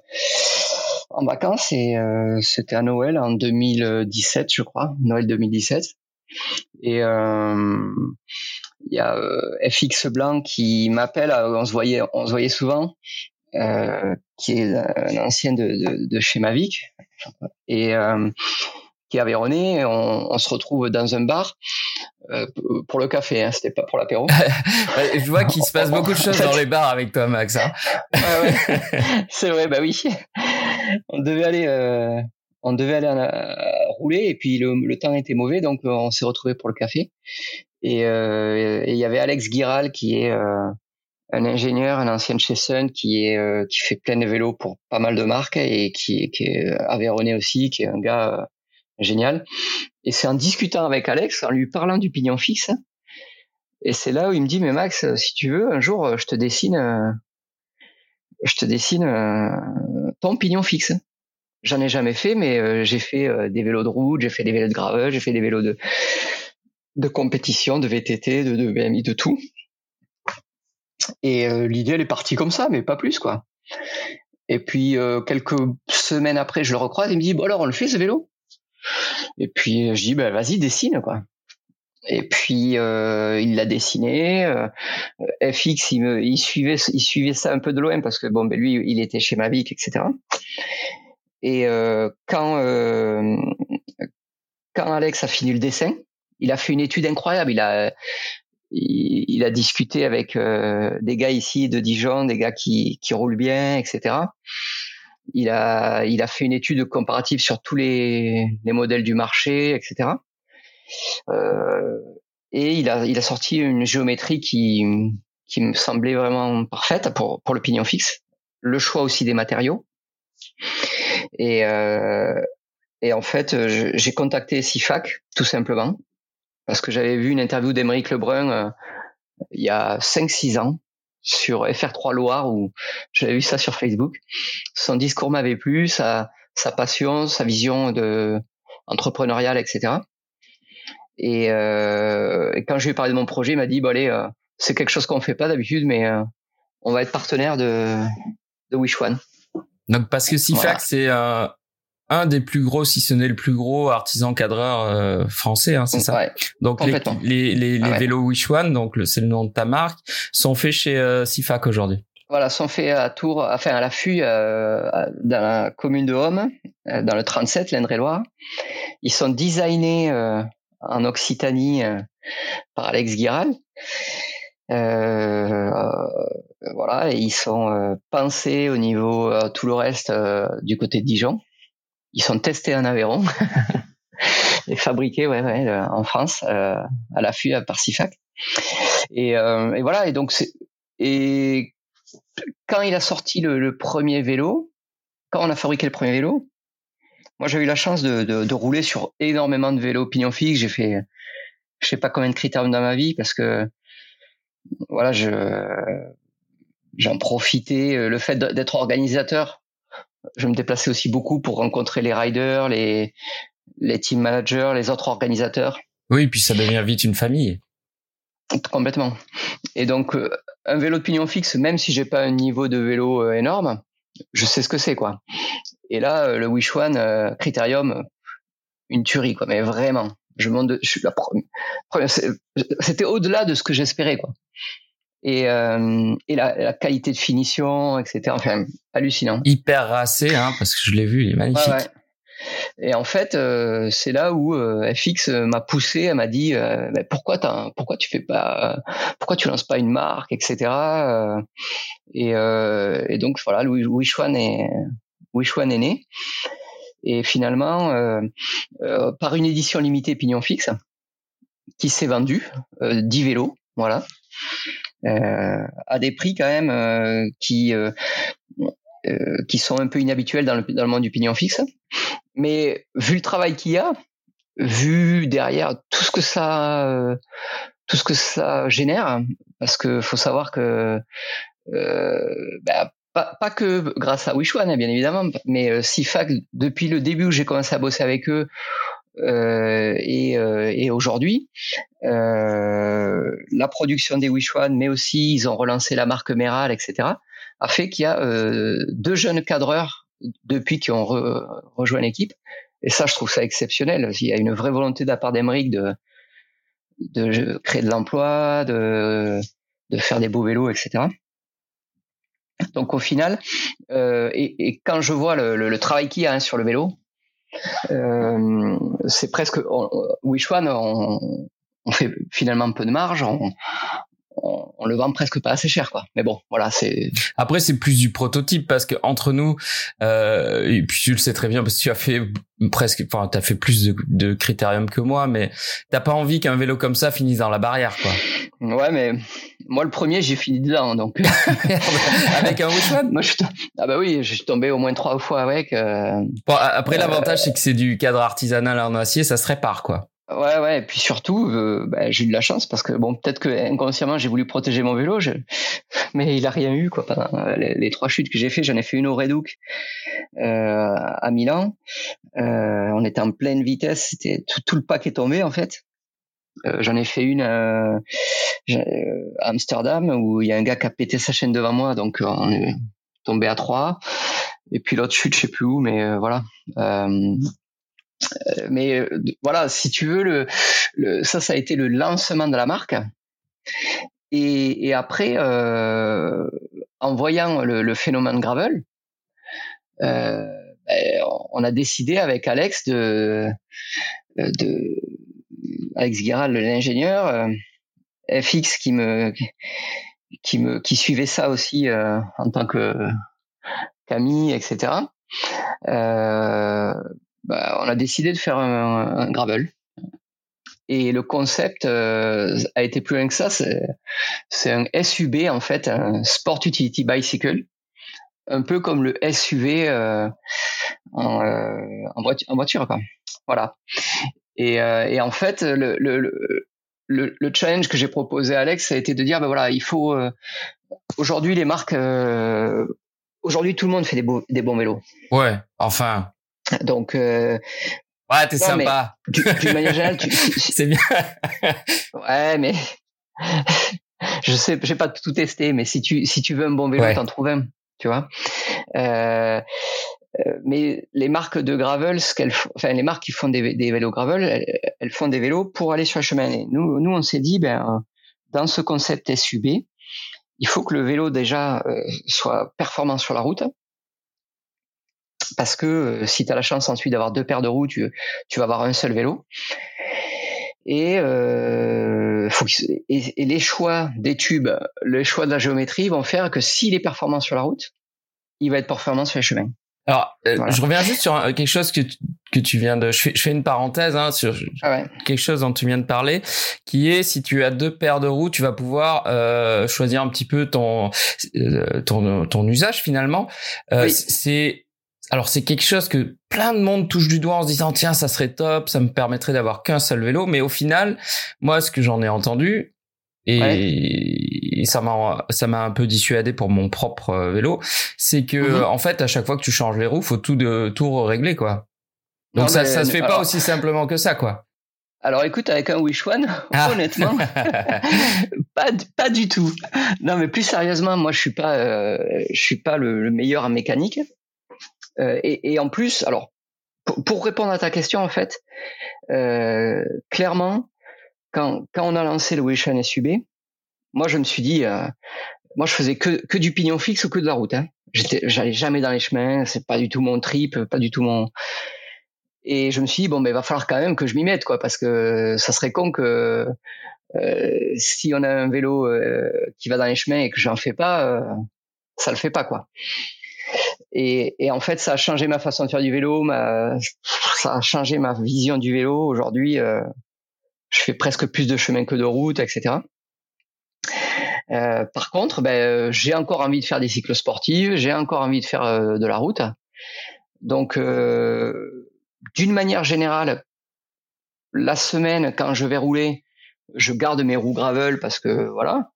S2: en vacances et euh, c'était à Noël en 2017, je crois, Noël 2017. Et euh, il y a euh, FX Blanc qui m'appelle, on se voyait, on se voyait souvent, qui est un ancien de, de, de chez Mavic et qui est avéronné. On, on se retrouve dans un bar euh, pour le café, hein, c'était pas pour l'apéro.
S1: je vois qu'il se passe beaucoup de choses dans les bars avec toi, Max. Hein.
S2: ouais, c'est vrai, bah oui. On devait aller, euh, on devait aller euh, rouler et puis le, le, temps était mauvais, donc on s'est retrouvé pour le café. Et il y avait Alex Giral qui est un ingénieur, un ancien de chez Sun, qui est qui fait plein de vélos pour pas mal de marques et qui, qui est avéronné aussi, qui est un gars génial. Et c'est en discutant avec Alex, en lui parlant du pignon fixe, et c'est là où il me dit, mais Max, si tu veux, un jour, je te dessine, euh, je te dessine euh, ton pignon fixe. J'en ai jamais fait, mais euh, j'ai fait des vélos de route, j'ai fait des vélos de gravel, j'ai fait des vélos de de compétition, de VTT, de, de BMI, de tout. Et l'idée, elle est partie comme ça, mais pas plus, quoi. Et puis quelques semaines après, je le recroise, il me dit, bon alors, on le fait ce vélo? Et puis je dis bah vas-y dessine quoi. Et puis euh, il l'a dessiné. Euh, FX il, suivait ça un peu de loin parce que bon ben lui il était chez Mavic etc. Et euh, quand euh, Alex a fini le dessin, il a fait une étude incroyable. Il a discuté avec euh, des gars ici de Dijon, des gars qui roulent bien etc il a, il fait une étude comparative sur tous les, les modèles du marché, etc. Euh, et il a, sorti une géométrie qui, me semblait vraiment parfaite pour, pour le pignon fixe. Le choix aussi des matériaux. Et, euh, et en fait, j'ai contacté SIFAC, tout simplement, parce que j'avais vu une interview d'Emeric Lebrun euh, il y a 5-6 ans, sur FR3 Loire où j'avais vu ça sur Facebook. Son discours m'avait plu, sa, sa passion, sa vision de entrepreneuriale, etc. Et, euh, et quand je lui ai parlé de mon projet, il m'a dit, bon allez, euh, c'est quelque chose qu'on fait pas d'habitude, mais euh, on va être partenaire de, de Wish One.
S1: Donc parce que c'est euh, un des plus gros, si ce n'est le plus gros artisan cadreur euh, français, hein, c'est ça?
S2: Ouais,
S1: donc les, les, les, les ah vélos Wish One, donc c'est le nom de ta marque, sont faits chez euh, Sifac aujourd'hui.
S2: Voilà, sont faits à Tours, enfin à l'affût, euh, dans la commune de Homme, euh, dans le 37, l'Indre-et-Loire. Ils sont designés euh, en Occitanie par Alex Giral. voilà, et ils sont pensés au niveau tout le reste du côté de Dijon ils sont testés en Aveyron et fabriqués ouais, ouais, euh, en France euh, à l'affût à Parsifac. Et, euh, et voilà. Et donc et quand il a sorti le, le, premier vélo, quand on a fabriqué le premier vélo, moi j'ai eu la chance de, de, de, rouler sur énormément de vélos pignon fixe. J'ai fait je sais pas combien de critères dans ma vie parce que voilà je j'en profitais le fait d'être organisateur je me déplaçais aussi beaucoup pour rencontrer les riders, les, les team managers, les autres organisateurs.
S1: Oui, puis ça devient vite une famille.
S2: Complètement. Et donc, euh, un vélo de pignon fixe, même si j'ai pas un niveau de vélo euh, énorme, je sais ce que c'est, quoi. Et là, euh, le Wish One Critérium, une tuerie, quoi. Mais vraiment, je monte, je suis la première. C'était au-delà de ce que j'espérais, quoi. Et, euh, et la, la, qualité de finition, etc. Enfin, hallucinant.
S1: Hyper racé, hein, parce que je l'ai vu, il est magnifique. Ouais, ouais.
S2: Et en fait, euh, c'est là où euh, FX m'a poussé, elle m'a dit euh, mais pourquoi pourquoi tu fais pas, pourquoi tu lances pas une marque, etc. Et, et, donc voilà, Wishwan est est né. Et finalement, par une édition limitée pignon fixe, qui s'est vendue, 10 vélos, voilà, à des prix quand même qui qui sont un peu inhabituels dans le, dans le monde du pignon fixe. Mais vu le travail qu'il y a, vu derrière tout ce que ça, euh, tout ce que ça génère, parce que faut savoir que euh, bah, pas, pas, que grâce à Wishwan, bien évidemment, mais euh, SIFAC, depuis le début où j'ai commencé à bosser avec eux, euh, et, euh, et aujourd'hui, euh, la production des Wishwan, mais aussi ils ont relancé la marque Meral, etc., a fait qu'il y a deux jeunes cadreurs depuis qu'ils ont rejoint l'équipe. Et ça, je trouve ça exceptionnel. Il y a une vraie volonté de la part d'Emeric de, de créer de l'emploi, de, de faire des beaux vélos, etc. Donc au final, euh, et, et, quand je vois le, le, travail qu'il y a hein, sur le vélo, euh, c'est presque Wishwan, on, on, fait finalement un peu de marge, on, le vend presque pas assez cher quoi. Mais bon voilà c'est
S1: après c'est plus du prototype parce que entre nous euh, et puis tu le sais très bien parce que tu as fait presque enfin tu as fait plus de, de critérium que moi mais t'as pas envie qu'un vélo comme ça finisse dans la barrière quoi.
S2: Ouais mais moi le premier j'ai fini dedans donc
S1: avec un Wishwan
S2: moi je ah bah oui je suis tombé au moins trois fois avec euh...
S1: bon après l'avantage c'est que c'est du cadre artisanal en acier ça se répare quoi
S2: Ouais, ouais, et puis surtout, euh, bah, j'ai eu de la chance parce que bon, peut-être que inconsciemment j'ai voulu protéger mon vélo, je... mais il a rien eu quoi. Pendant les, trois chutes que j'ai fait, j'en ai fait une au Reduc euh, à Milan. Euh, on était en pleine vitesse, c'était tout, tout, le pack est tombé en fait. Euh, j'en ai fait une à Amsterdam où il y a un gars qui a pété sa chaîne devant moi, donc on est tombé à trois. Et puis l'autre chute, je sais plus où, mais voilà. Euh, mais euh, voilà, si tu veux, ça, ça a été le lancement de la marque. Et, après, euh, en voyant le, phénomène gravel, ben, on a décidé avec Alex de, Alex Guéral, l'ingénieur, FX qui me qui me qui suivait ça aussi en tant que Camille, etc. bah, on a décidé de faire un, un, gravel. Et le concept euh, a été plus loin que ça. C'est un SUB en fait, un Sport Utility Bicycle, un peu comme le SUV euh, en, euh, en, voiture, quoi. Voilà. Et, euh, et en fait, le, le, le, le challenge que j'ai proposé à Alex, ça a été de dire, ben voilà, il faut euh, aujourd'hui les marques, euh, aujourd'hui tout le monde fait des, des bons vélos.
S1: Ouais, enfin,
S2: donc, euh,
S1: ouais, t'es sympa.
S2: D'une manière générale, tu...
S1: c'est bien.
S2: ouais, mais je sais, j'ai pas tout testé, mais si tu si tu veux un bon vélo, t'en trouves un, tu vois. Euh, euh, mais les marques de gravel, ce qu'elles, enfin les marques qui font des, des vélos gravel, elles, elles, font des vélos pour aller sur le chemin. Et nous, nous, on s'est dit, ben, dans ce concept SUB, il faut que le vélo déjà euh, soit performant sur la route parce que euh, si tu as la chance ensuite d'avoir deux paires de roues, tu, tu vas avoir un seul vélo. Et, euh, faut et, et, les choix des tubes, les choix de la géométrie vont faire que s'il est performant sur la route, il va être performant sur les chemins.
S1: Alors, euh, je reviens juste sur quelque chose que tu, que tu viens de. Je fais, je fais une parenthèse hein, sur ah ouais. quelque chose dont tu viens de parler, qui est si tu as deux paires de roues, tu vas pouvoir euh, choisir un petit peu ton euh, ton, ton usage finalement. Euh, oui. C'est alors c'est quelque chose que plein de monde touche du doigt en se disant tiens ça serait top, ça me permettrait d'avoir qu'un seul vélo, mais au final moi ce que j'en ai entendu et, ouais. ça m'a ça m'a un peu dissuadé pour mon propre euh, vélo, c'est que -hmm. en fait à chaque fois que tu changes les roues, faut tout de tout régler quoi. Donc non, ça mais, ça se fait alors, pas aussi simplement que ça quoi.
S2: Alors écoute, avec un Wish One, ah. honnêtement, pas, pas du tout. Non, mais plus sérieusement, moi je suis pas, euh, je suis pas le, meilleur en mécanique. Euh, et, et, en plus, alors pour, répondre à ta question en fait, euh, clairement, quand quand on a lancé le Wish One SUB, moi je me suis dit, euh, moi je faisais que que du pignon fixe ou que de la route. Hein. J'allais jamais dans les chemins, c'est pas du tout mon trip, pas du tout mon et je me suis dit bon, il va falloir quand même que je m'y mette, quoi, parce que ça serait con que euh, si on a un vélo euh, qui va dans les chemins et que j'en fais pas, euh, ça le fait pas, quoi. Et, et, en fait, ça a changé ma façon de faire du vélo, ma, ça a changé ma vision du vélo. Aujourd'hui, euh, je fais presque plus de chemin que de route, etc. Euh, par contre, ben, j'ai encore envie de faire des cycles sportifs, j'ai encore envie de faire de la route. Donc, euh, d'une manière générale, la semaine, quand je vais rouler, je garde mes roues gravel parce que voilà.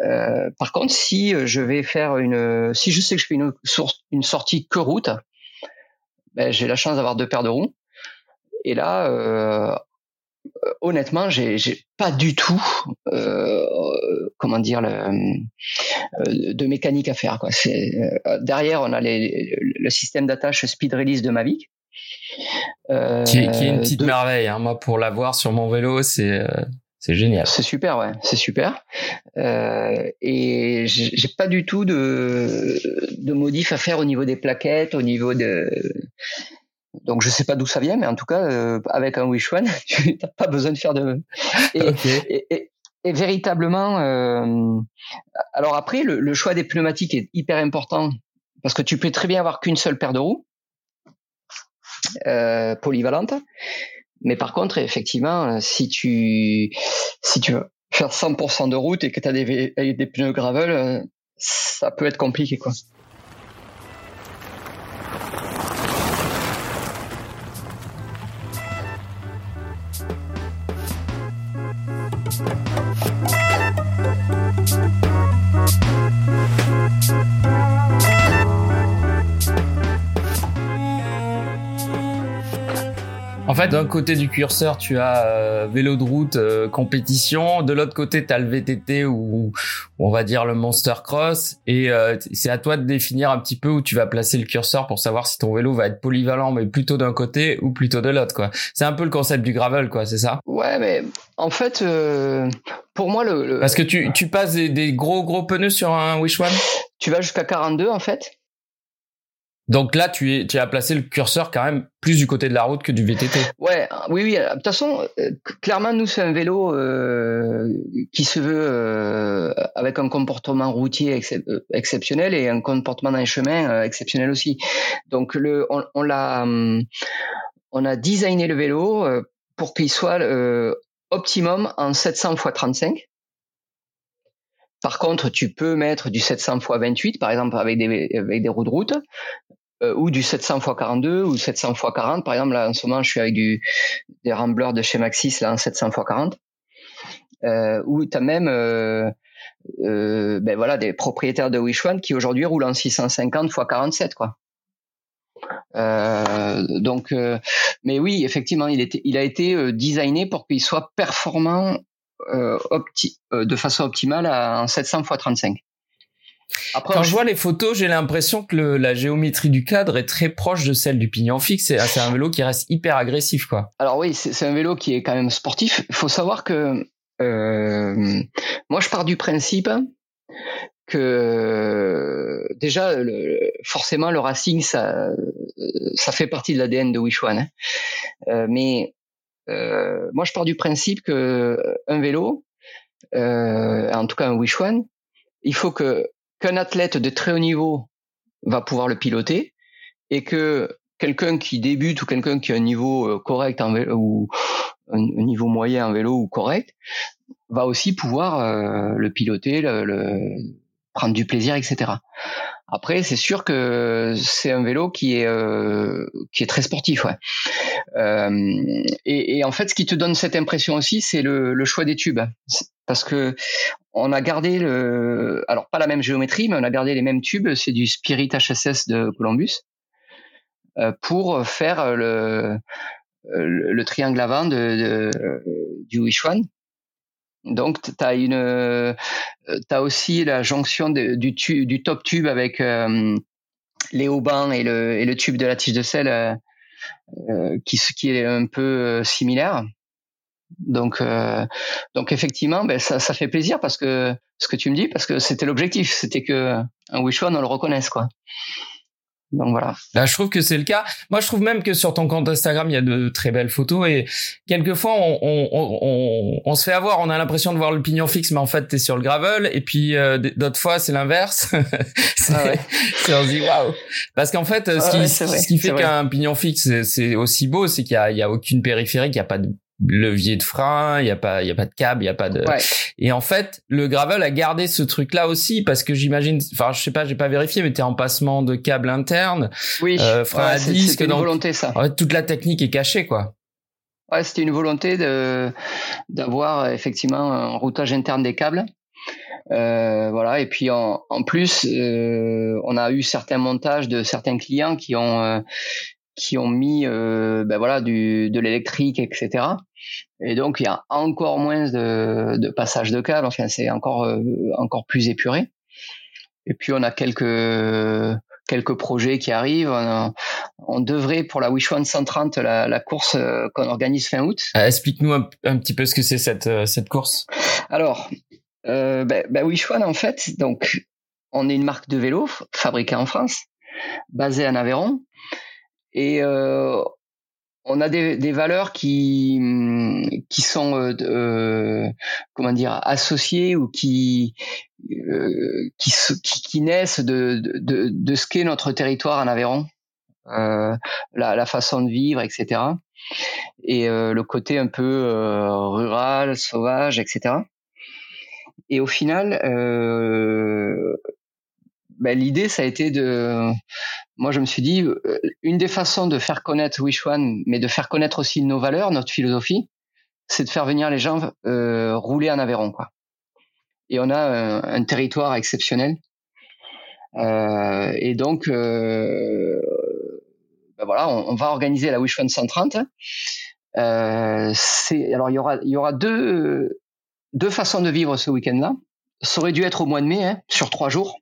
S2: Euh, par contre, si je vais faire une, si je sais que je fais une, une sortie que route, ben, j'ai la chance d'avoir deux paires de roues. Et là, euh, honnêtement, j'ai, j'ai pas du tout, euh, comment dire, le, euh, de mécanique à faire. Quoi. C'est, euh, derrière, on a les, le système d'attache Speed Release de Mavic
S1: euh, qui, est une petite merveille. Hein. Moi, pour l'avoir sur mon vélo, c'est euh, c'est génial.
S2: C'est super, ouais, c'est super. Euh, et j'ai pas du tout de de modif à faire au niveau des plaquettes, au niveau de. Donc je sais pas d'où ça vient, mais en tout cas, euh, avec un Wish One, tu n'as pas besoin de faire de. Et, et, et, véritablement, euh, alors après, le, le, choix des pneumatiques est hyper important parce que tu peux très bien avoir qu'une seule paire de roues euh, polyvalente. Mais par contre, effectivement, si tu si tu veux faire 100% de route et que tu as des, des pneus gravel, euh, ça peut être compliqué quoi.
S1: En fait, d'un côté du curseur, tu as euh, vélo de route, euh, compétition. De l'autre côté, tu as le VTT ou, on va dire le Monster Cross. Et euh, c'est à toi de définir un petit peu où tu vas placer le curseur pour savoir si ton vélo va être polyvalent, mais plutôt d'un côté ou plutôt de l'autre. quoi. C'est un peu le concept du gravel, quoi. C'est ça?
S2: Ouais, mais en fait, pour moi, le,
S1: Parce que tu, tu passes des, des, gros gros pneus sur un Wish One?
S2: Tu vas jusqu'à 42 en fait.
S1: Donc là, tu, es, tu as placé le curseur quand même plus du côté de la route que du VTT.
S2: Ouais, oui, oui. De toute façon, euh, clairement, nous, c'est un vélo euh, qui se veut euh, avec un comportement routier exceptionnel et un comportement dans les chemins exceptionnel aussi. Donc, le, on, on l'a, on a designé le vélo pour qu'il soit optimum en 700 x 35. Par contre, tu peux mettre du 700 x 28, par exemple avec des, avec des roues de route, euh, ou du 700 x 42 ou 700 x 40. Par exemple, là, en ce moment, je suis avec du, des Ramblers de chez Maxis, là, en 700 x 40. Euh, ou tu as même euh, euh, ben voilà, des propriétaires de Wish One qui aujourd'hui roulent en 650 x 47. Quoi. Euh, donc, euh, mais oui, effectivement, il, était, il a été designé pour qu'il soit performant euh, euh, de façon optimale en 700 x 35.
S1: Après, Quand je vois les photos, j'ai l'impression que le, la géométrie du cadre est très proche de celle du pignon fixe. C'est un vélo qui reste hyper agressif, quoi.
S2: Alors oui, c'est un vélo qui est quand même sportif. Il faut savoir que euh, moi, je pars du principe que déjà, le, forcément, le racing, ça, ça fait partie de l'ADN de Wish One. Hein. Euh, mais euh, moi, je pars du principe que euh, un vélo, euh, en tout cas un Wish One, il faut que athlète de très haut niveau va pouvoir le piloter et que quelqu'un qui débute ou quelqu'un qui a un niveau euh, correct en vélo, ou un, niveau moyen en vélo ou correct va aussi pouvoir euh, le piloter, le, prendre du plaisir, etc. Après, c'est sûr que c'est un vélo qui est euh, qui est très sportif, ouais. Et, en fait, ce qui te donne cette impression aussi, c'est le, choix des tubes, parce que on a gardé le, alors pas la même géométrie, mais on a gardé les mêmes tubes. C'est du Spirit HSS de Columbus euh, pour faire le le, triangle avant de, du Wishwan. Donc, tu as une, as aussi la jonction du, du top tube avec les haubans et le, et le tube de la tige de sel qui, qui est un peu similaire. Donc, euh, donc effectivement, ben, ça, ça fait plaisir parce que ce que tu me dis, parce que c'était l'objectif, c'était que un Wish One on le reconnaisse, quoi. Donc voilà.
S1: Là, je trouve que c'est le cas. Moi, je trouve même que sur ton compte Instagram, il y a de très belles photos et quelquefois, on, on, on, on se fait avoir. On a l'impression de voir le pignon fixe, mais en fait, t'es sur le gravel. Et puis, euh, d'autres fois, c'est l'inverse. c'est, ah ouais. on se dit waouh. Parce qu'en fait, ce qui, ce qui fait qu'un pignon fixe, c'est aussi beau, c'est qu'il y a, il y a aucune périphérique, il y a pas de levier de frein, il y a pas il y a pas de câble, il y a pas de Et en fait, le gravel a gardé ce truc là aussi parce que j'imagine enfin je sais pas, j'ai pas vérifié mais tu es en passement de câble interne,
S2: oui. euh, frein à disque une volonté ça.
S1: En fait, toute la technique est cachée quoi.
S2: Ouais, c'était une volonté de d'avoir effectivement un routage interne des câbles. Euh, voilà et puis en, en plus euh, on a eu certains montages de certains clients qui ont euh, qui ont mis euh, ben voilà du de l'électrique etc et donc il y a encore moins de, de passage de câbles enfin c'est encore euh, encore plus épuré. Et puis on a quelques quelques projets qui arrivent. On, devrait pour la Wish One 130 la, la course euh, qu'on organise fin août.
S1: Explique-nous un, un, petit peu ce que c'est cette cette course.
S2: Alors euh, ben, ben Wish One en fait donc on est une marque de vélo fabriquée en France basée en Aveyron et euh, on a des, des, valeurs qui qui sont euh, euh, comment dire associées ou qui euh, qui, qui, naissent de, de, de ce qu'est notre territoire en Aveyron, euh, la, la, façon de vivre, etc. Et euh, le côté un peu rural, sauvage, etc. Et au final, ben, l'idée, ça a été de. Moi, je me suis dit, euh, une des façons de faire connaître Wish One, mais de faire connaître aussi nos valeurs, notre philosophie, c'est de faire venir les gens euh, rouler en Aveyron, quoi. Et on a un, territoire exceptionnel. Euh, et donc, euh, ben voilà, on, va organiser la Wish One 130. Euh, c'est alors il y aura y aura deux deux façons de vivre ce week-end-là. Ça aurait dû être au mois de mai, hein, sur trois jours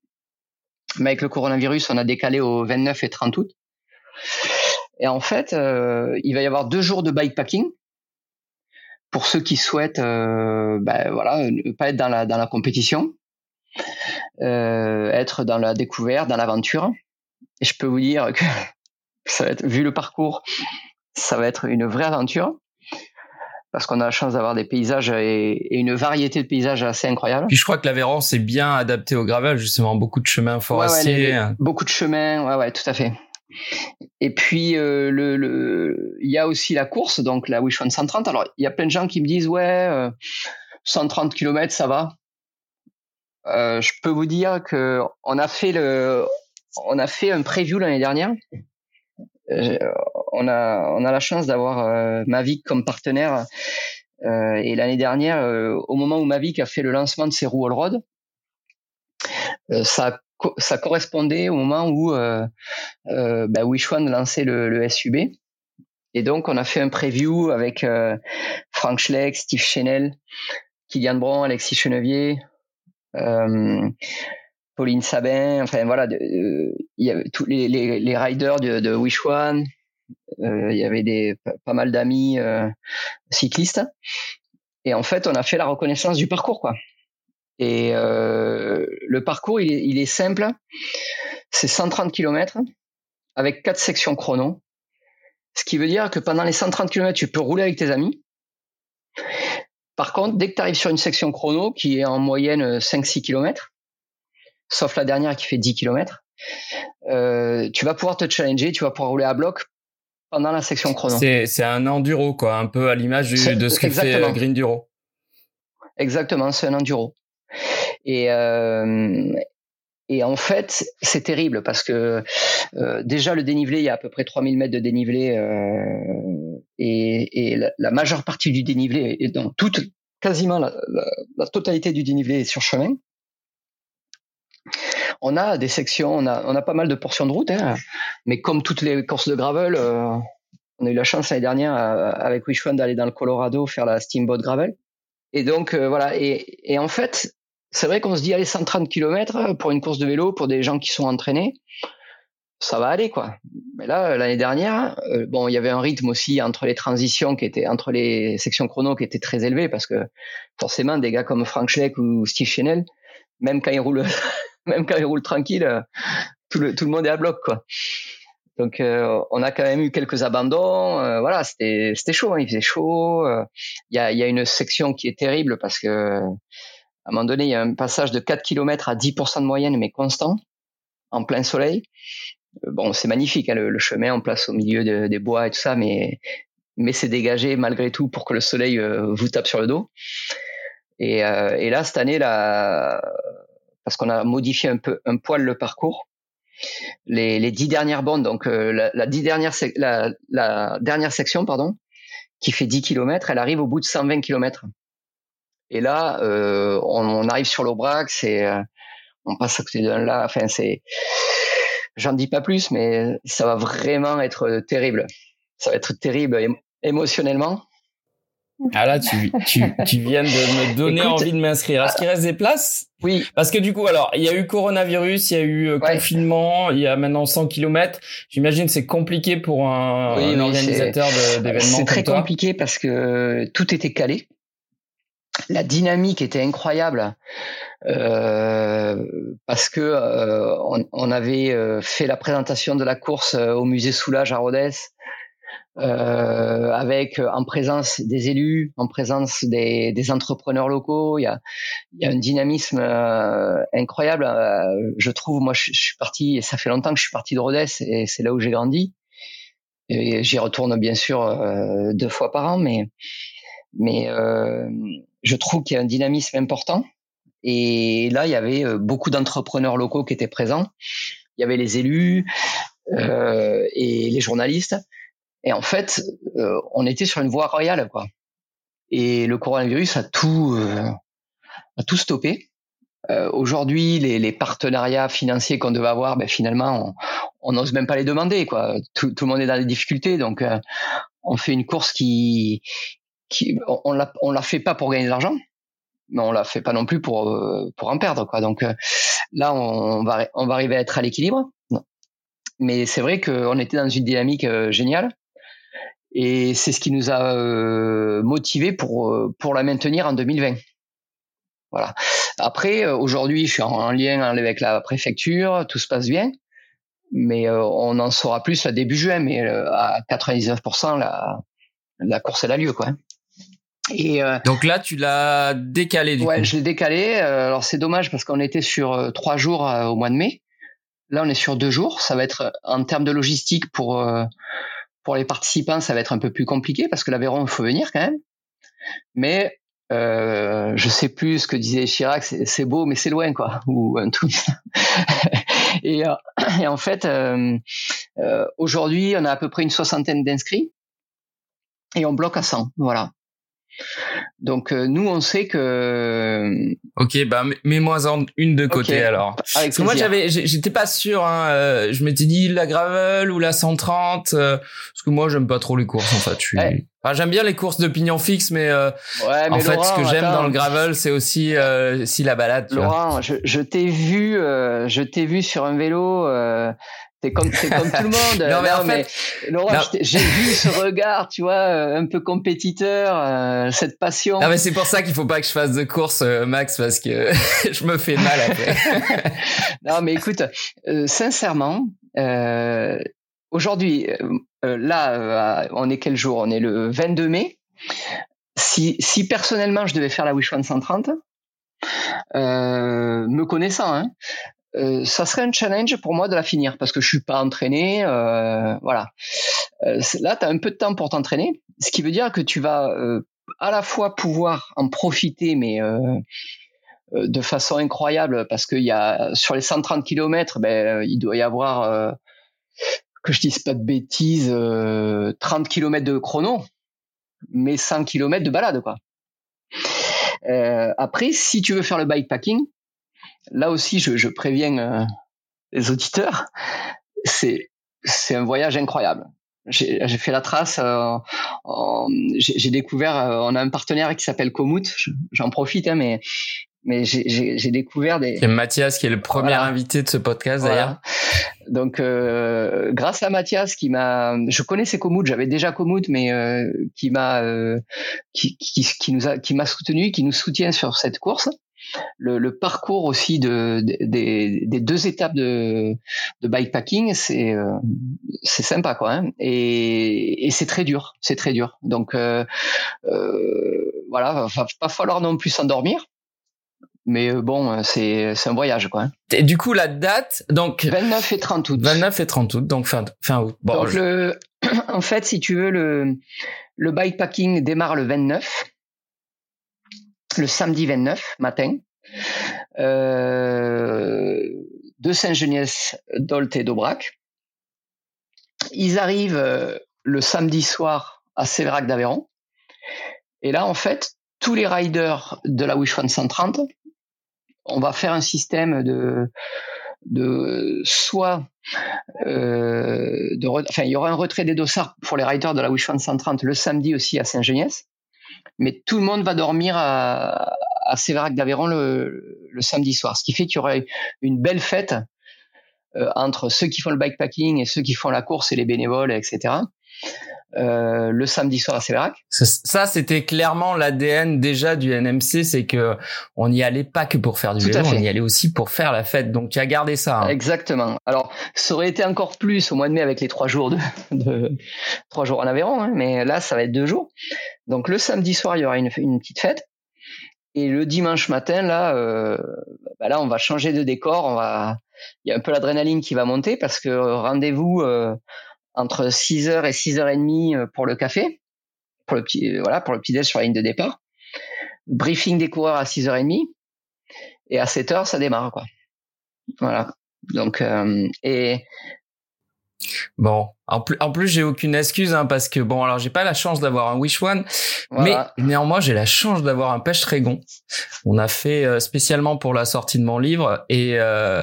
S2: mais avec le coronavirus, on a décalé au 29 et 30 août. Et en fait, euh, il va y avoir deux jours de bikepacking pour ceux qui souhaitent, euh, ben voilà, ne pas être dans la compétition, euh, être dans la découverte, dans l'aventure. Et je peux vous dire que ça va être, vu le parcours, ça va être une vraie aventure parce qu'on a la chance d'avoir des paysages et, une variété de paysages assez incroyables.
S1: Puis je crois que l'Aveyron c'est bien adapté au gravel, justement, beaucoup de chemins forestiers.
S2: beaucoup de chemins, ouais, ouais, tout à fait. Et puis euh, le, le, il y a aussi la course, donc la Wish One 130. Alors il y a plein de gens qui me disent ouais, euh, 130 km ça va. Euh, je peux vous dire que on a fait le, on a fait un preview l'année dernière euh, on a on a la chance d'avoir euh, Mavic comme partenaire. Euh, et l'année dernière, au moment où Mavic a fait le lancement de ses roues all-road, ça ça correspondait au moment où euh, euh, bah, Wishwan lançait le, le, SUB. Et donc, on a fait un preview avec Frank Schleck, Steve Chenel, Kylian Bron, Alexis Chenevier, euh, Pauline Sabin, enfin voilà, il y avait tous les, les, les riders de, de Wish One, euh, il y avait pas mal d'amis euh, cyclistes, et en fait on a fait la reconnaissance du parcours quoi. Et euh, le parcours il est, simple, c'est 130 km avec quatre sections chrono, ce qui veut dire que pendant les 130 km tu peux rouler avec tes amis. Par contre, dès que tu arrives sur une section chrono qui est en moyenne 5-6 km, sauf la dernière qui fait 10 km. Euh, tu vas pouvoir te challenger, tu vas pouvoir rouler à bloc pendant la section chrono.
S1: C'est un enduro quoi, un peu à l'image de ce que fait euh, Green Duro.
S2: Exactement, c'est un enduro. Et euh, et en fait, c'est terrible parce que euh, déjà le dénivelé, il y a à peu près 3000 mètres de dénivelé euh, et, et la, la, majeure partie du dénivelé est dans toute, quasiment la, la, la totalité du dénivelé est sur chemin on a des sections, on a, on a pas mal de portions de route, hein, mais comme toutes les courses de gravel, euh, On a eu la chance l'année dernière avec Wishwan d'aller dans le Colorado faire la Steamboat Gravel. Et donc voilà. Et, en fait, c'est vrai qu'on se dit allez 130 km pour une course de vélo pour des gens qui sont entraînés ça va aller quoi. Mais là, l'année dernière, euh, bon, il y avait un rythme aussi entre les transitions qui étaient entre les sections chrono qui était très élevé parce que forcément des gars comme Frank Schleck ou Steve Chanel, même quand ils roulent, même quand ils roulent tranquille, euh, tout le tout le monde est à bloc quoi. Donc euh, on a quand même eu quelques abandons. voilà, c'était c'était chaud, hein, il faisait chaud. Il y a il y a une section qui est terrible parce que à un moment donné, il y a un passage de 4 km à 10% de moyenne mais constant en plein soleil. Euh, bon, c'est magnifique, hein, le, chemin en place au milieu des bois et tout ça, mais mais c'est dégagé malgré tout pour que le soleil euh, vous tape sur le dos. Et, euh, et là, cette année, là, parce qu'on a modifié un peu un poil le parcours, les, les dix dernières bandes, donc la, la, dix dernière, la, la, dernière section, pardon, qui fait 10 km, elle arrive au bout de 120 km. Et là, on, on, arrive sur l'Aubrac, et on passe à côté d'un là, enfin c'est J'en dis pas plus, mais ça va vraiment être terrible. Ça va être terrible émotionnellement.
S1: Ah là, tu, tu, tu viens de me donner envie de m'inscrire. Est-ce qu'il reste des places?
S2: Oui.
S1: Parce que du coup, alors, il y a eu coronavirus, il y a eu euh, confinement, il y a maintenant 100 km. J'imagine c'est compliqué pour un, un organisateur d'événements.
S2: C'est très compliqué parce que tout était calé. La dynamique était incroyable. Euh, parce que euh, on, avait euh, fait la présentation de la course au musée Soulage à Rodez, avec en présence des élus, en présence des, des entrepreneurs locaux. Il y a, il y a un dynamisme incroyable. je trouve, moi, je, suis parti, et ça fait longtemps que je suis parti de Rodez, et c'est là où j'ai grandi. Et j'y retourne bien sûr deux fois par an, mais mais je trouve qu'il y a un dynamisme important et là, il y avait euh, beaucoup d'entrepreneurs locaux qui étaient présents. Il y avait les élus euh, et les journalistes. Et en fait, euh, on était sur une voie royale, quoi. Et le coronavirus a tout, euh, a tout stoppé. Euh, Aujourd'hui, les, les, partenariats financiers qu'on devait avoir, ben, finalement, on n'ose même pas les demander, quoi. Tout, tout, le monde est dans des difficultés, donc on fait une course qui, qui on, l'a, on la fait pas pour gagner de l'argent mais on la fait pas non plus pour euh, pour en perdre quoi. Donc euh, là, on va on va arriver à être à l'équilibre. Mais c'est vrai qu'on était dans une dynamique euh, géniale et c'est ce qui nous a motivé pour pour la maintenir en 2020. Voilà. Après, aujourd'hui, je suis en lien avec la préfecture, tout se passe bien, mais on en saura plus à début juin. Mais à 99%, la la course elle a lieu quoi.
S1: Et euh, donc là, tu l'as décalé du
S2: ouais, je l'ai décalé. Euh, alors c'est dommage parce qu'on était sur euh, trois jours au mois de mai. Là, on est sur deux jours. Ça va être en termes de logistique pour pour les participants, ça va être un peu plus compliqué parce que l'Aveyron, il faut venir quand même. Mais euh, je sais plus ce que disait Chirac, c'est beau, mais c'est loin, quoi, ou un tout. et, et, en fait, euh, aujourd'hui, on a à peu près une soixantaine d'inscrits et on bloque à 100, voilà. Donc euh, nous on sait que
S1: Ok, bah mets-moi en une de côté alors. Parce que moi j'avais j'étais pas sûr hein, euh, je m'étais dit la gravel ou la 130 euh, parce que moi j'aime pas trop les courses en fait, je suis j'aime bien les courses de pignon fixe mais, ouais, en fait ce que j'aime dans le gravel c'est aussi si la balade
S2: Laurent, je, je t'ai vu je t'ai vu sur un vélo c'est comme, tout le monde. non, mais, en fait, Laurent, j'ai vu ce regard, tu vois, euh, un peu compétiteur, euh, cette passion.
S1: Non, mais c'est pour ça qu'il faut pas que je fasse de course, euh, Max, parce que je me fais mal après.
S2: non, mais écoute, sincèrement, aujourd'hui, là, on est quel jour? On est le 22 mai. Si, si personnellement je devais faire la Wish 130, me connaissant, hein, euh, ça serait un challenge pour moi de la finir parce que je suis pas entraîné. Euh, voilà. Euh, là, tu as un peu de temps pour t'entraîner, ce qui veut dire que tu vas euh, à la fois pouvoir en profiter, mais de façon incroyable parce qu'il y a sur les 130 km, ben, il doit y avoir que je dise pas de bêtises, 30 km de chrono, mais 100 km de balade quoi. après, si tu veux faire le bikepacking, là aussi, je, je préviens euh, les auditeurs, c'est c'est un voyage incroyable. j'ai fait la trace. j'ai découvert, on a un partenaire qui s'appelle Komoot. J'en profite, hein, mais mais j'ai découvert des.
S1: C'est Mathias qui est le premier invité de ce podcast d'ailleurs.
S2: Donc euh, grâce à Mathias qui m'a, je connaissais Komoot, j'avais déjà Komoot, mais euh, qui m'a, euh, qui, qui, qui, nous a, qui m'a soutenu, qui nous soutient sur cette course. Le, le parcours aussi de, des, des deux étapes de, de bikepacking, c'est euh, c'est sympa quoi. Hein et, et c'est très dur, c'est très dur. Donc euh, voilà, va pas falloir non plus s'endormir mais euh, bon, euh, c'est un voyage quoi.
S1: Et du coup la date donc
S2: 29 et 30 août.
S1: 29 et 30 août donc fin fin août.
S2: Bon, donc le en fait si tu veux le le bikepacking démarre le 29 le samedi 29 matin euh, de Saint-Geniès, d'Olt et d'Aubrac. Ils arrivent euh, le samedi soir à Sévérac d'Aveyron. Et là, en fait, tous les riders de la Wish 130 on va faire un système de de soit euh, enfin il y aura un retrait des dossards pour les riders de la Wish 130 le samedi aussi à Saint-Geniès mais tout le monde va dormir à, à Sévérac d'Aveyron le, le, samedi soir. Ce qui fait qu'il y aura une belle fête euh, entre ceux qui font le bikepacking et ceux qui font la course et les bénévoles etc euh, le samedi soir à Séverac.
S1: Ça, c'était clairement l'ADN déjà du NMC, c'est que on n'y allait pas que pour faire du vélo, on y allait aussi pour faire la fête. Donc tu as gardé ça. Hein.
S2: Exactement. Alors ça aurait été encore plus au mois de mai avec les trois jours de, de trois jours en Aveyron, hein, mais là ça va être deux jours. Donc le samedi soir il y aura une, une petite fête. Et le dimanche matin, là, euh, bah là, on va changer de décor. On va, il y a un peu l'adrénaline qui va monter parce que rendez-vous euh, entre 6h et 6h30 euh, pour le café, pour le petit, euh, voilà, pour le petit déj sur la ligne de départ. Briefing des coureurs à 6h30 et à 7h ça démarre quoi. Voilà. Donc euh, et
S1: Bon, en plus, en plus j'ai aucune excuse hein, parce que bon, alors j'ai pas la chance d'avoir un Wish One, mais néanmoins j'ai la chance d'avoir un pêche trégon. On a fait euh, spécialement pour la sortie de mon livre et euh,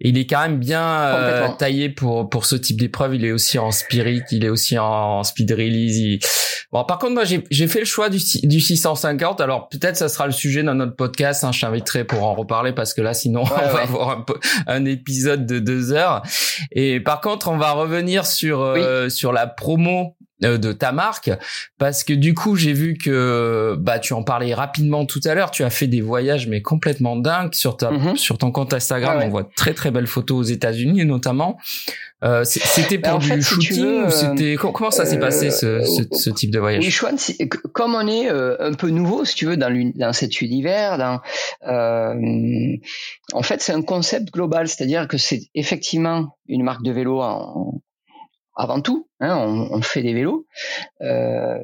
S1: il est quand même bien euh, taillé pour pour ce type d'épreuve. Il est aussi en spirit, il est aussi en, speed release. Bon, par contre moi j'ai fait le choix du du 650. Alors peut-être ça sera le sujet dans notre podcast. Hein, je t'inviterai pour en reparler parce que là sinon on va avoir un, un épisode de deux heures. Et par contre on va revenir sur euh, sur la promo euh, de ta marque parce que du coup j'ai vu que bah tu en parlais rapidement tout à l'heure tu as fait des voyages mais complètement dingues sur ta mhm. sur ton compte Instagram. On voit de très très belles photos aux États-Unis notamment. Euh, c'était pour du shooting ou c'était comment ça s'est passé ce, ce, type de voyage?
S2: comme on est un peu nouveau si tu veux dans, dans cet univers dans en fait c'est un concept global. C'est-à-dire que c'est effectivement une marque de vélo en, avant tout. Hein, on, fait des vélos euh,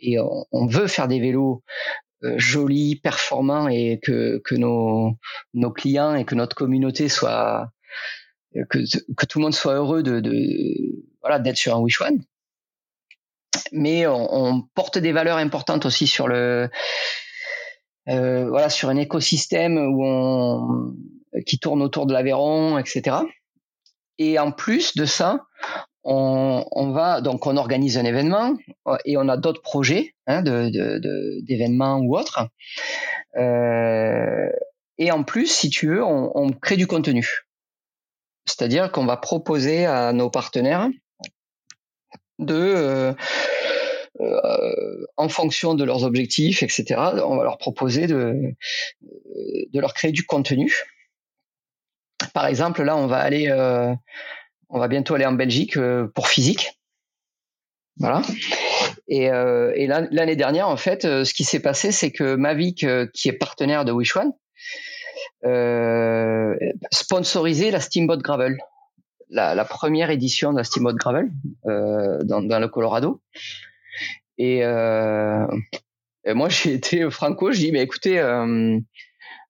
S2: et on, veut faire des vélos euh, jolis, performants et que, nos, clients et que notre communauté soit que, que tout le monde soit heureux de, voilà d'être sur un Wish One. Mais on, porte des valeurs importantes aussi sur le euh, voilà sur un écosystème où on qui tourne autour de l'Aveyron, etc. Et en plus de ça, on, va donc on organise un événement euh, et on a d'autres projets hein, d'événements ou autres. Euh, et en plus, si tu veux, on, crée du contenu. C'est-à-dire qu'on va proposer à nos partenaires de, euh, en fonction de leurs objectifs, etc., on va leur proposer de, de leur créer du contenu. Par exemple, là, on va aller on va bientôt aller en Belgique euh, pour physique. Voilà. Et, euh, l'année dernière, en fait, euh, ce qui s'est passé, c'est que Mavic, qui est partenaire de Wish One, sponsorisait la Steamboat Gravel, la, première édition de la Steamboat Gravel dans, le Colorado. Et, et moi, j'ai été franco, je dis, mais écoutez,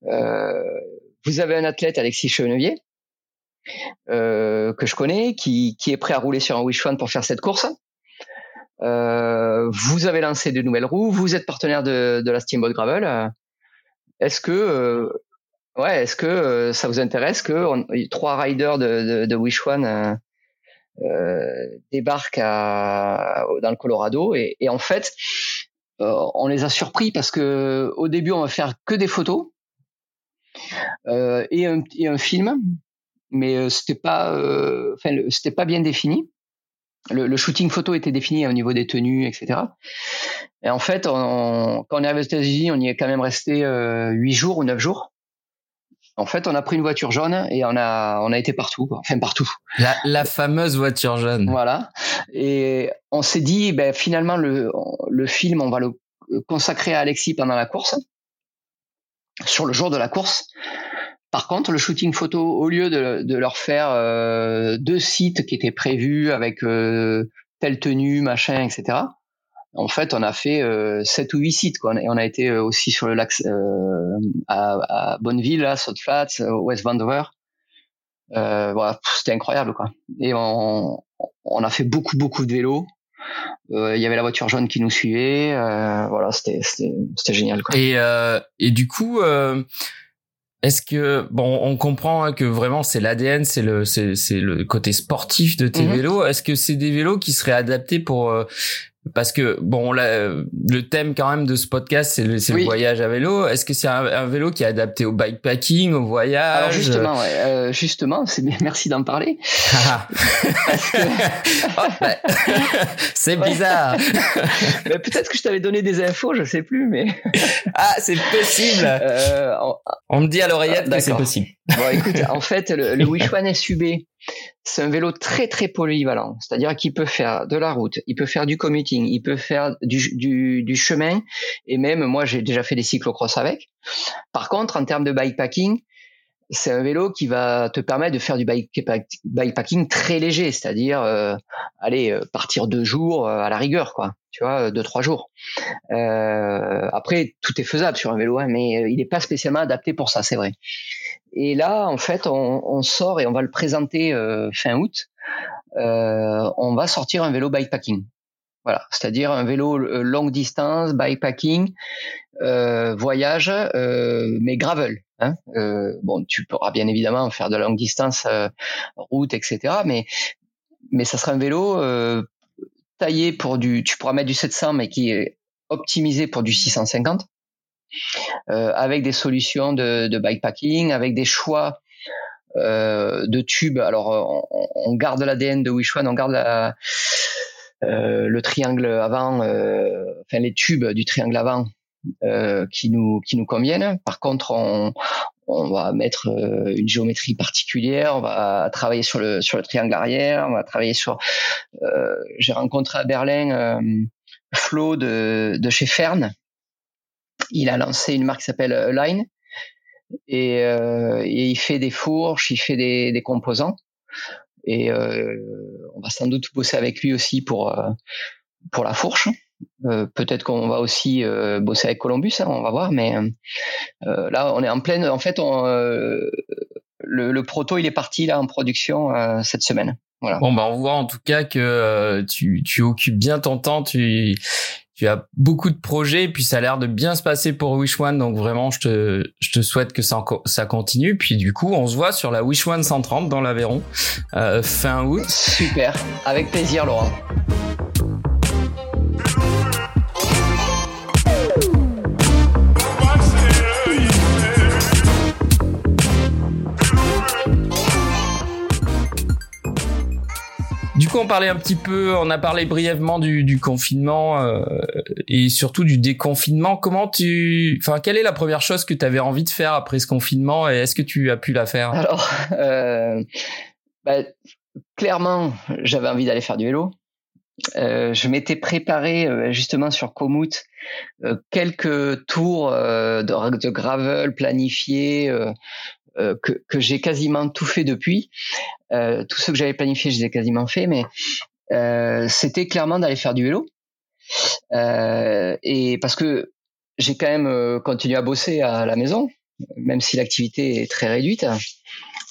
S2: vous avez un athlète, Alexis Chenevier, euh, que je connais, qui, est prêt à rouler sur un Wish One pour faire cette course. Euh, vous avez lancé de nouvelles roues, vous êtes partenaire de, la Steamboat Gravel. Est-ce que euh, ouais, est-ce que ça vous intéresse que trois riders de, de, Wish One débarquent dans le Colorado et, en fait, on les a surpris parce que au début, on va faire que des photos et, un, film, mais c'était pas, enfin, c'était pas bien défini le, shooting photo était défini au niveau des tenues, etc. Et en fait, on, quand on est arrivé aux États-Unis, on y est quand même resté euh, huit jours ou neuf jours. En fait, on a pris une voiture jaune et on a on a été partout, enfin partout.
S1: La, la fameuse voiture jaune.
S2: Voilà. Et on s'est dit, ben finalement le le film, on va le consacrer à Alexis pendant la course, sur le jour de la course. Par contre, le shooting photo, au lieu de, leur faire euh, deux sites qui étaient prévus avec euh, telle tenue, machin, etc., en fait, on a fait euh, sept ou huit sites. Quoi. Et on a été aussi sur le lac à, Bonneville, là, South Flats, West Vancouver. voilà, c'était incroyable, quoi. Et on, a fait beaucoup, beaucoup de vélos. Il y avait la voiture jaune qui nous suivait. voilà, c'était, c'était, génial. Quoi.
S1: Et, et du coup, est-ce que bon, on comprend hein, que vraiment c'est l'ADN, c'est le c'est le côté sportif de tes mhm. vélos. Est-ce que c'est des vélos qui seraient adaptés pour euh, parce que bon, le thème quand même de ce podcast, c'est le, le, voyage à vélo. Est-ce que c'est un, vélo qui est adapté au bikepacking, au voyage? Alors
S2: justement, ouais, euh, justement, c'est merci d'en parler.
S1: c'est bizarre.
S2: Peut-être que je t'avais donné des infos, je sais plus, mais
S1: ah, c'est possible. Euh, on... me dit à l'oreillette que c'est possible.
S2: Bon, écoute, en fait, le, le Wishwan SUB, c'est un vélo très très polyvalent, c'est-à-dire qu'il peut faire de la route, il peut faire du commuting, il peut faire du, du, du chemin, et même moi j'ai déjà fait des cyclocross avec. Par contre, en termes de bikepacking, c'est un vélo qui va te permettre de faire du bikepacking très léger, c'est-à-dire euh, aller euh, partir deux jours euh, à la rigueur, quoi. Tu vois, deux trois jours. Euh, après, tout est faisable sur un vélo, hein, mais il n'est pas spécialement adapté pour ça, c'est vrai. Et là, en fait, on, on, sort et on va le présenter euh, fin août. Euh, on va sortir un vélo bikepacking. Voilà, c'est-à-dire un vélo euh, longue distance, bikepacking, euh, voyage, euh, mais gravel. Hein euh, bon, tu pourras bien évidemment faire de longue distance, route, etc. Mais mais ça sera un vélo taillé pour du, tu pourras mettre du 700, mais qui est optimisé pour du 650 euh, avec des solutions de, bikepacking, avec des choix euh, de tubes. Alors, on, on garde l'ADN de Wishwan, on garde euh, le triangle avant, euh, enfin les tubes du triangle avant euh, qui nous qui nous conviennent. Par contre, on, va mettre euh, une géométrie particulière, on va travailler sur le sur le triangle arrière, on va travailler sur. Euh, J'ai rencontré à Berlin Flo de, de chez Fern, il a lancé une marque qui s'appelle Line et, euh, et, il fait des fourches, il fait des, composants et euh, on va sans doute bosser avec lui aussi pour euh, pour la fourche. Euh, peut-être qu'on va aussi euh, bosser avec Columbus, hein, on va voir. Mais euh, là, on est en pleine. En fait, le, proto, il est parti là en production cette semaine.
S1: Bon, bah, on voit en tout cas que tu, occupes bien ton temps. Tu as beaucoup de projets et puis ça a l'air de bien se passer pour Wish One donc vraiment je te souhaite que ça ça continue. Puis du coup on se voit sur la Wish One 130 dans l'Aveyron euh, fin août.
S2: Super. Avec plaisir Laurent
S1: on parlait un petit peu, on a parlé brièvement du, confinement euh, et surtout du déconfinement. Comment tu, enfin, quelle est la première chose que tu avais envie de faire après ce confinement et est-ce que tu as pu la faire?
S2: Alors, euh, bah, clairement, j'avais envie d'aller faire du vélo. Euh, je m'étais préparé justement sur Komoot quelques tours de, gravel planifiés que, que j'ai quasiment tout fait depuis. Euh, tout ce que j'avais planifié, je les ai quasiment fait, mais euh, c'était clairement d'aller faire du vélo. et parce que j'ai quand même continué à bosser à la maison, même si l'activité est très réduite.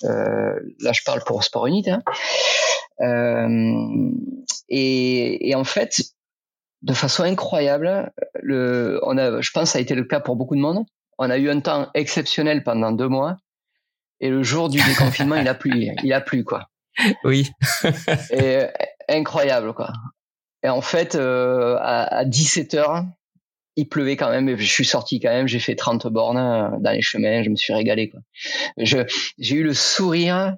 S2: Euh, là, je parle pour Sport Unit. Hein. Euh, et, et, en fait, de façon incroyable, le, on a, je pense, que ça a été le cas pour beaucoup de monde. On a eu un temps exceptionnel pendant deux mois et le jour du déconfinement, il a plu, il a plu quoi.
S1: Oui.
S2: et incroyable quoi. Et en fait, euh, à, à 17 h il pleuvait quand même. Je suis sorti quand même. J'ai fait 30 bornes euh, dans les chemins. Je me suis régalé quoi. Je j'ai eu le sourire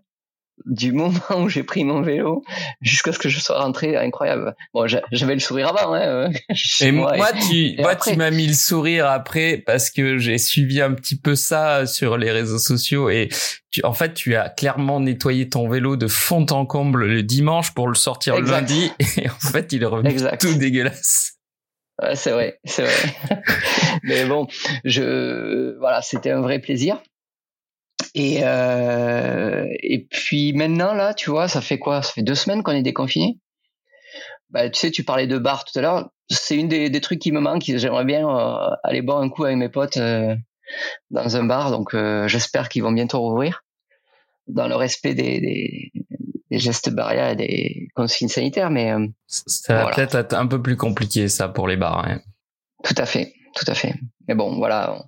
S2: du moment où j'ai pris mon vélo jusqu'à ce que je sois rentré, incroyable. Bon, j'avais le sourire avant. Hein,
S1: et moi, tu, moi, tu m'as mis le sourire après parce que j'ai suivi un petit peu ça sur les réseaux sociaux et tu, en fait, tu as clairement nettoyé ton vélo de fond en comble le dimanche pour le sortir le lundi et en fait, il est revenu tout dégueulasse.
S2: Ouais, c'est vrai, c'est vrai. Mais bon, je, voilà, c'était un vrai plaisir. Et, euh, et puis maintenant, là, tu vois, ça fait quoi? Ça fait deux semaines qu'on est déconfiné. Bah, tu sais, tu parlais de bar tout à l'heure. C'est une des, des, trucs qui me manquent. J'aimerais bien euh, aller boire un coup avec mes potes euh, dans un bar. Donc, euh, j'espère qu'ils vont bientôt rouvrir dans le respect des, des, des, gestes barrières et des consignes sanitaires. Mais euh,
S1: ça va peut-être être un peu plus compliqué, ça, pour les bars. Hein.
S2: Tout à fait, tout à fait. Mais bon, voilà.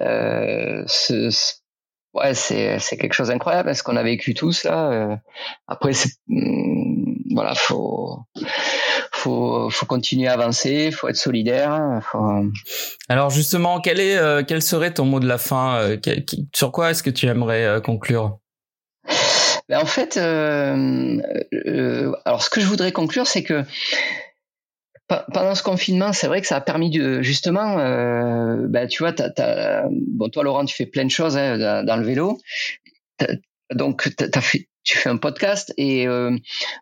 S2: Euh, ce, ouais, c'est c'est quelque chose d'incroyable, ce qu'on a vécu tous là. Euh, après, c'est hmm, voilà, faut faut faut continuer à avancer, faut être solidaire. Faut...
S1: Alors justement, quel est euh, quel serait ton mot de la fin euh, Sur quoi est-ce que tu aimerais conclure?
S2: Ben, en fait, alors ce que je voudrais conclure, c'est que pendant ce confinement, c'est vrai que ça a permis de justement, euh, bah, tu vois, bon toi Laurent, tu fais plein de choses hein, dans, le vélo, donc as fait, tu fais un podcast et euh,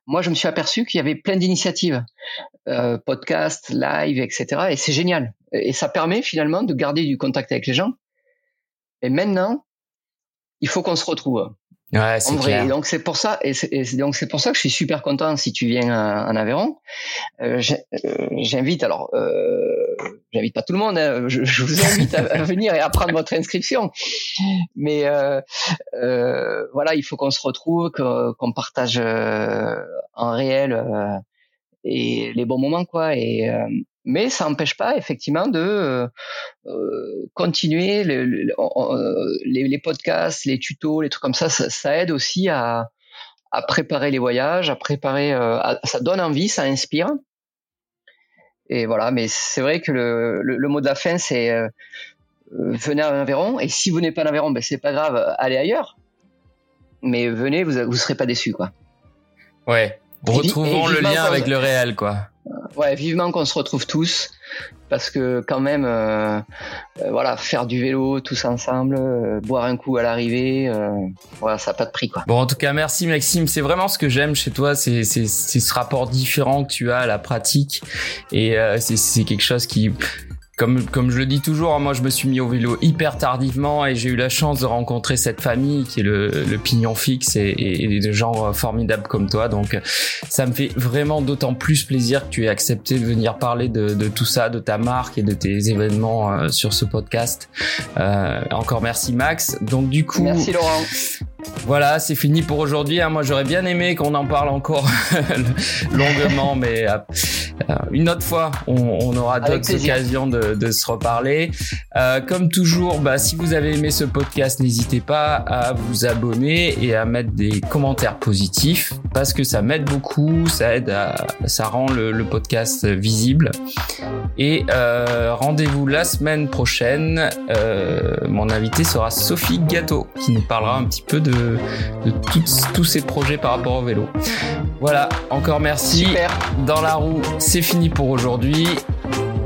S2: moi je me suis aperçu qu'il y avait plein d'initiatives, euh, podcast, live, etc. Et c'est génial et ça permet finalement de garder du contact avec les gens. Et maintenant, il faut qu'on se retrouve.
S1: Ouais, c'est
S2: vrai. donc c'est pour ça, et, donc c'est pour ça que je suis super content si tu viens en Aveyron. Euh, euh, j'invite alors, euh, j'invite pas tout le monde. Hein, je, je, vous invite à, venir et à prendre votre inscription. Mais euh, euh voilà, il faut qu'on se retrouve, qu'on partage en réel et les bons moments, quoi. Et mais ça n'empêche pas effectivement de euh, euh continuer les, les, les, podcasts, les tutos, les trucs comme ça. Ça, ça aide aussi à, à, préparer les voyages, à préparer. Euh, ça donne envie, ça inspire. Et voilà, mais c'est vrai que le, le, mot de la fin, c'est euh, venez à Aveyron. Et si vous n'êtes pas à Aveyron, ben c'est pas grave, allez ailleurs. Mais venez, vous vous serez pas déçus, quoi.
S1: Ouais. Retrouvons le lien avec le réel, quoi
S2: ouais, vivement qu'on se retrouve tous parce que quand même, euh, euh, voilà, faire du vélo tous ensemble, euh, boire un coup à l'arrivée, voilà, ça n'a pas de prix quoi.
S1: Bon, en tout cas, merci Maxime. C'est vraiment ce que j'aime chez toi, c'est c'est ce rapport différent que tu as à la pratique et c'est quelque chose qui comme, comme je le dis toujours, hein, moi je me suis mis au vélo hyper tardivement et j'ai eu la chance de rencontrer cette famille qui est le, le pignon fixe et, et, des gens formidables comme toi. Donc ça me fait vraiment d'autant plus plaisir que tu aies accepté de venir parler de, de tout ça, de ta marque et de tes événements euh, sur ce podcast. Euh, encore merci Max. Donc du coup,
S2: merci Laurent.
S1: Voilà, c'est fini pour aujourd'hui. Hein. Moi, j'aurais bien aimé qu'on en parle encore longuement, mais euh, euh, une autre fois, on, aura d'autres occasions de, se reparler. Euh, comme toujours, bah, si vous avez aimé ce podcast, n'hésitez pas à vous abonner et à mettre des commentaires positifs parce que ça m'aide beaucoup, ça aide à, ça rend le, podcast visible. Et rendez-vous la semaine prochaine. mon invité sera Sophie Gâteau qui nous parlera un petit peu de de, tous, ces projets par rapport au vélo. Voilà, encore merci. Dans la roue, c'est fini pour aujourd'hui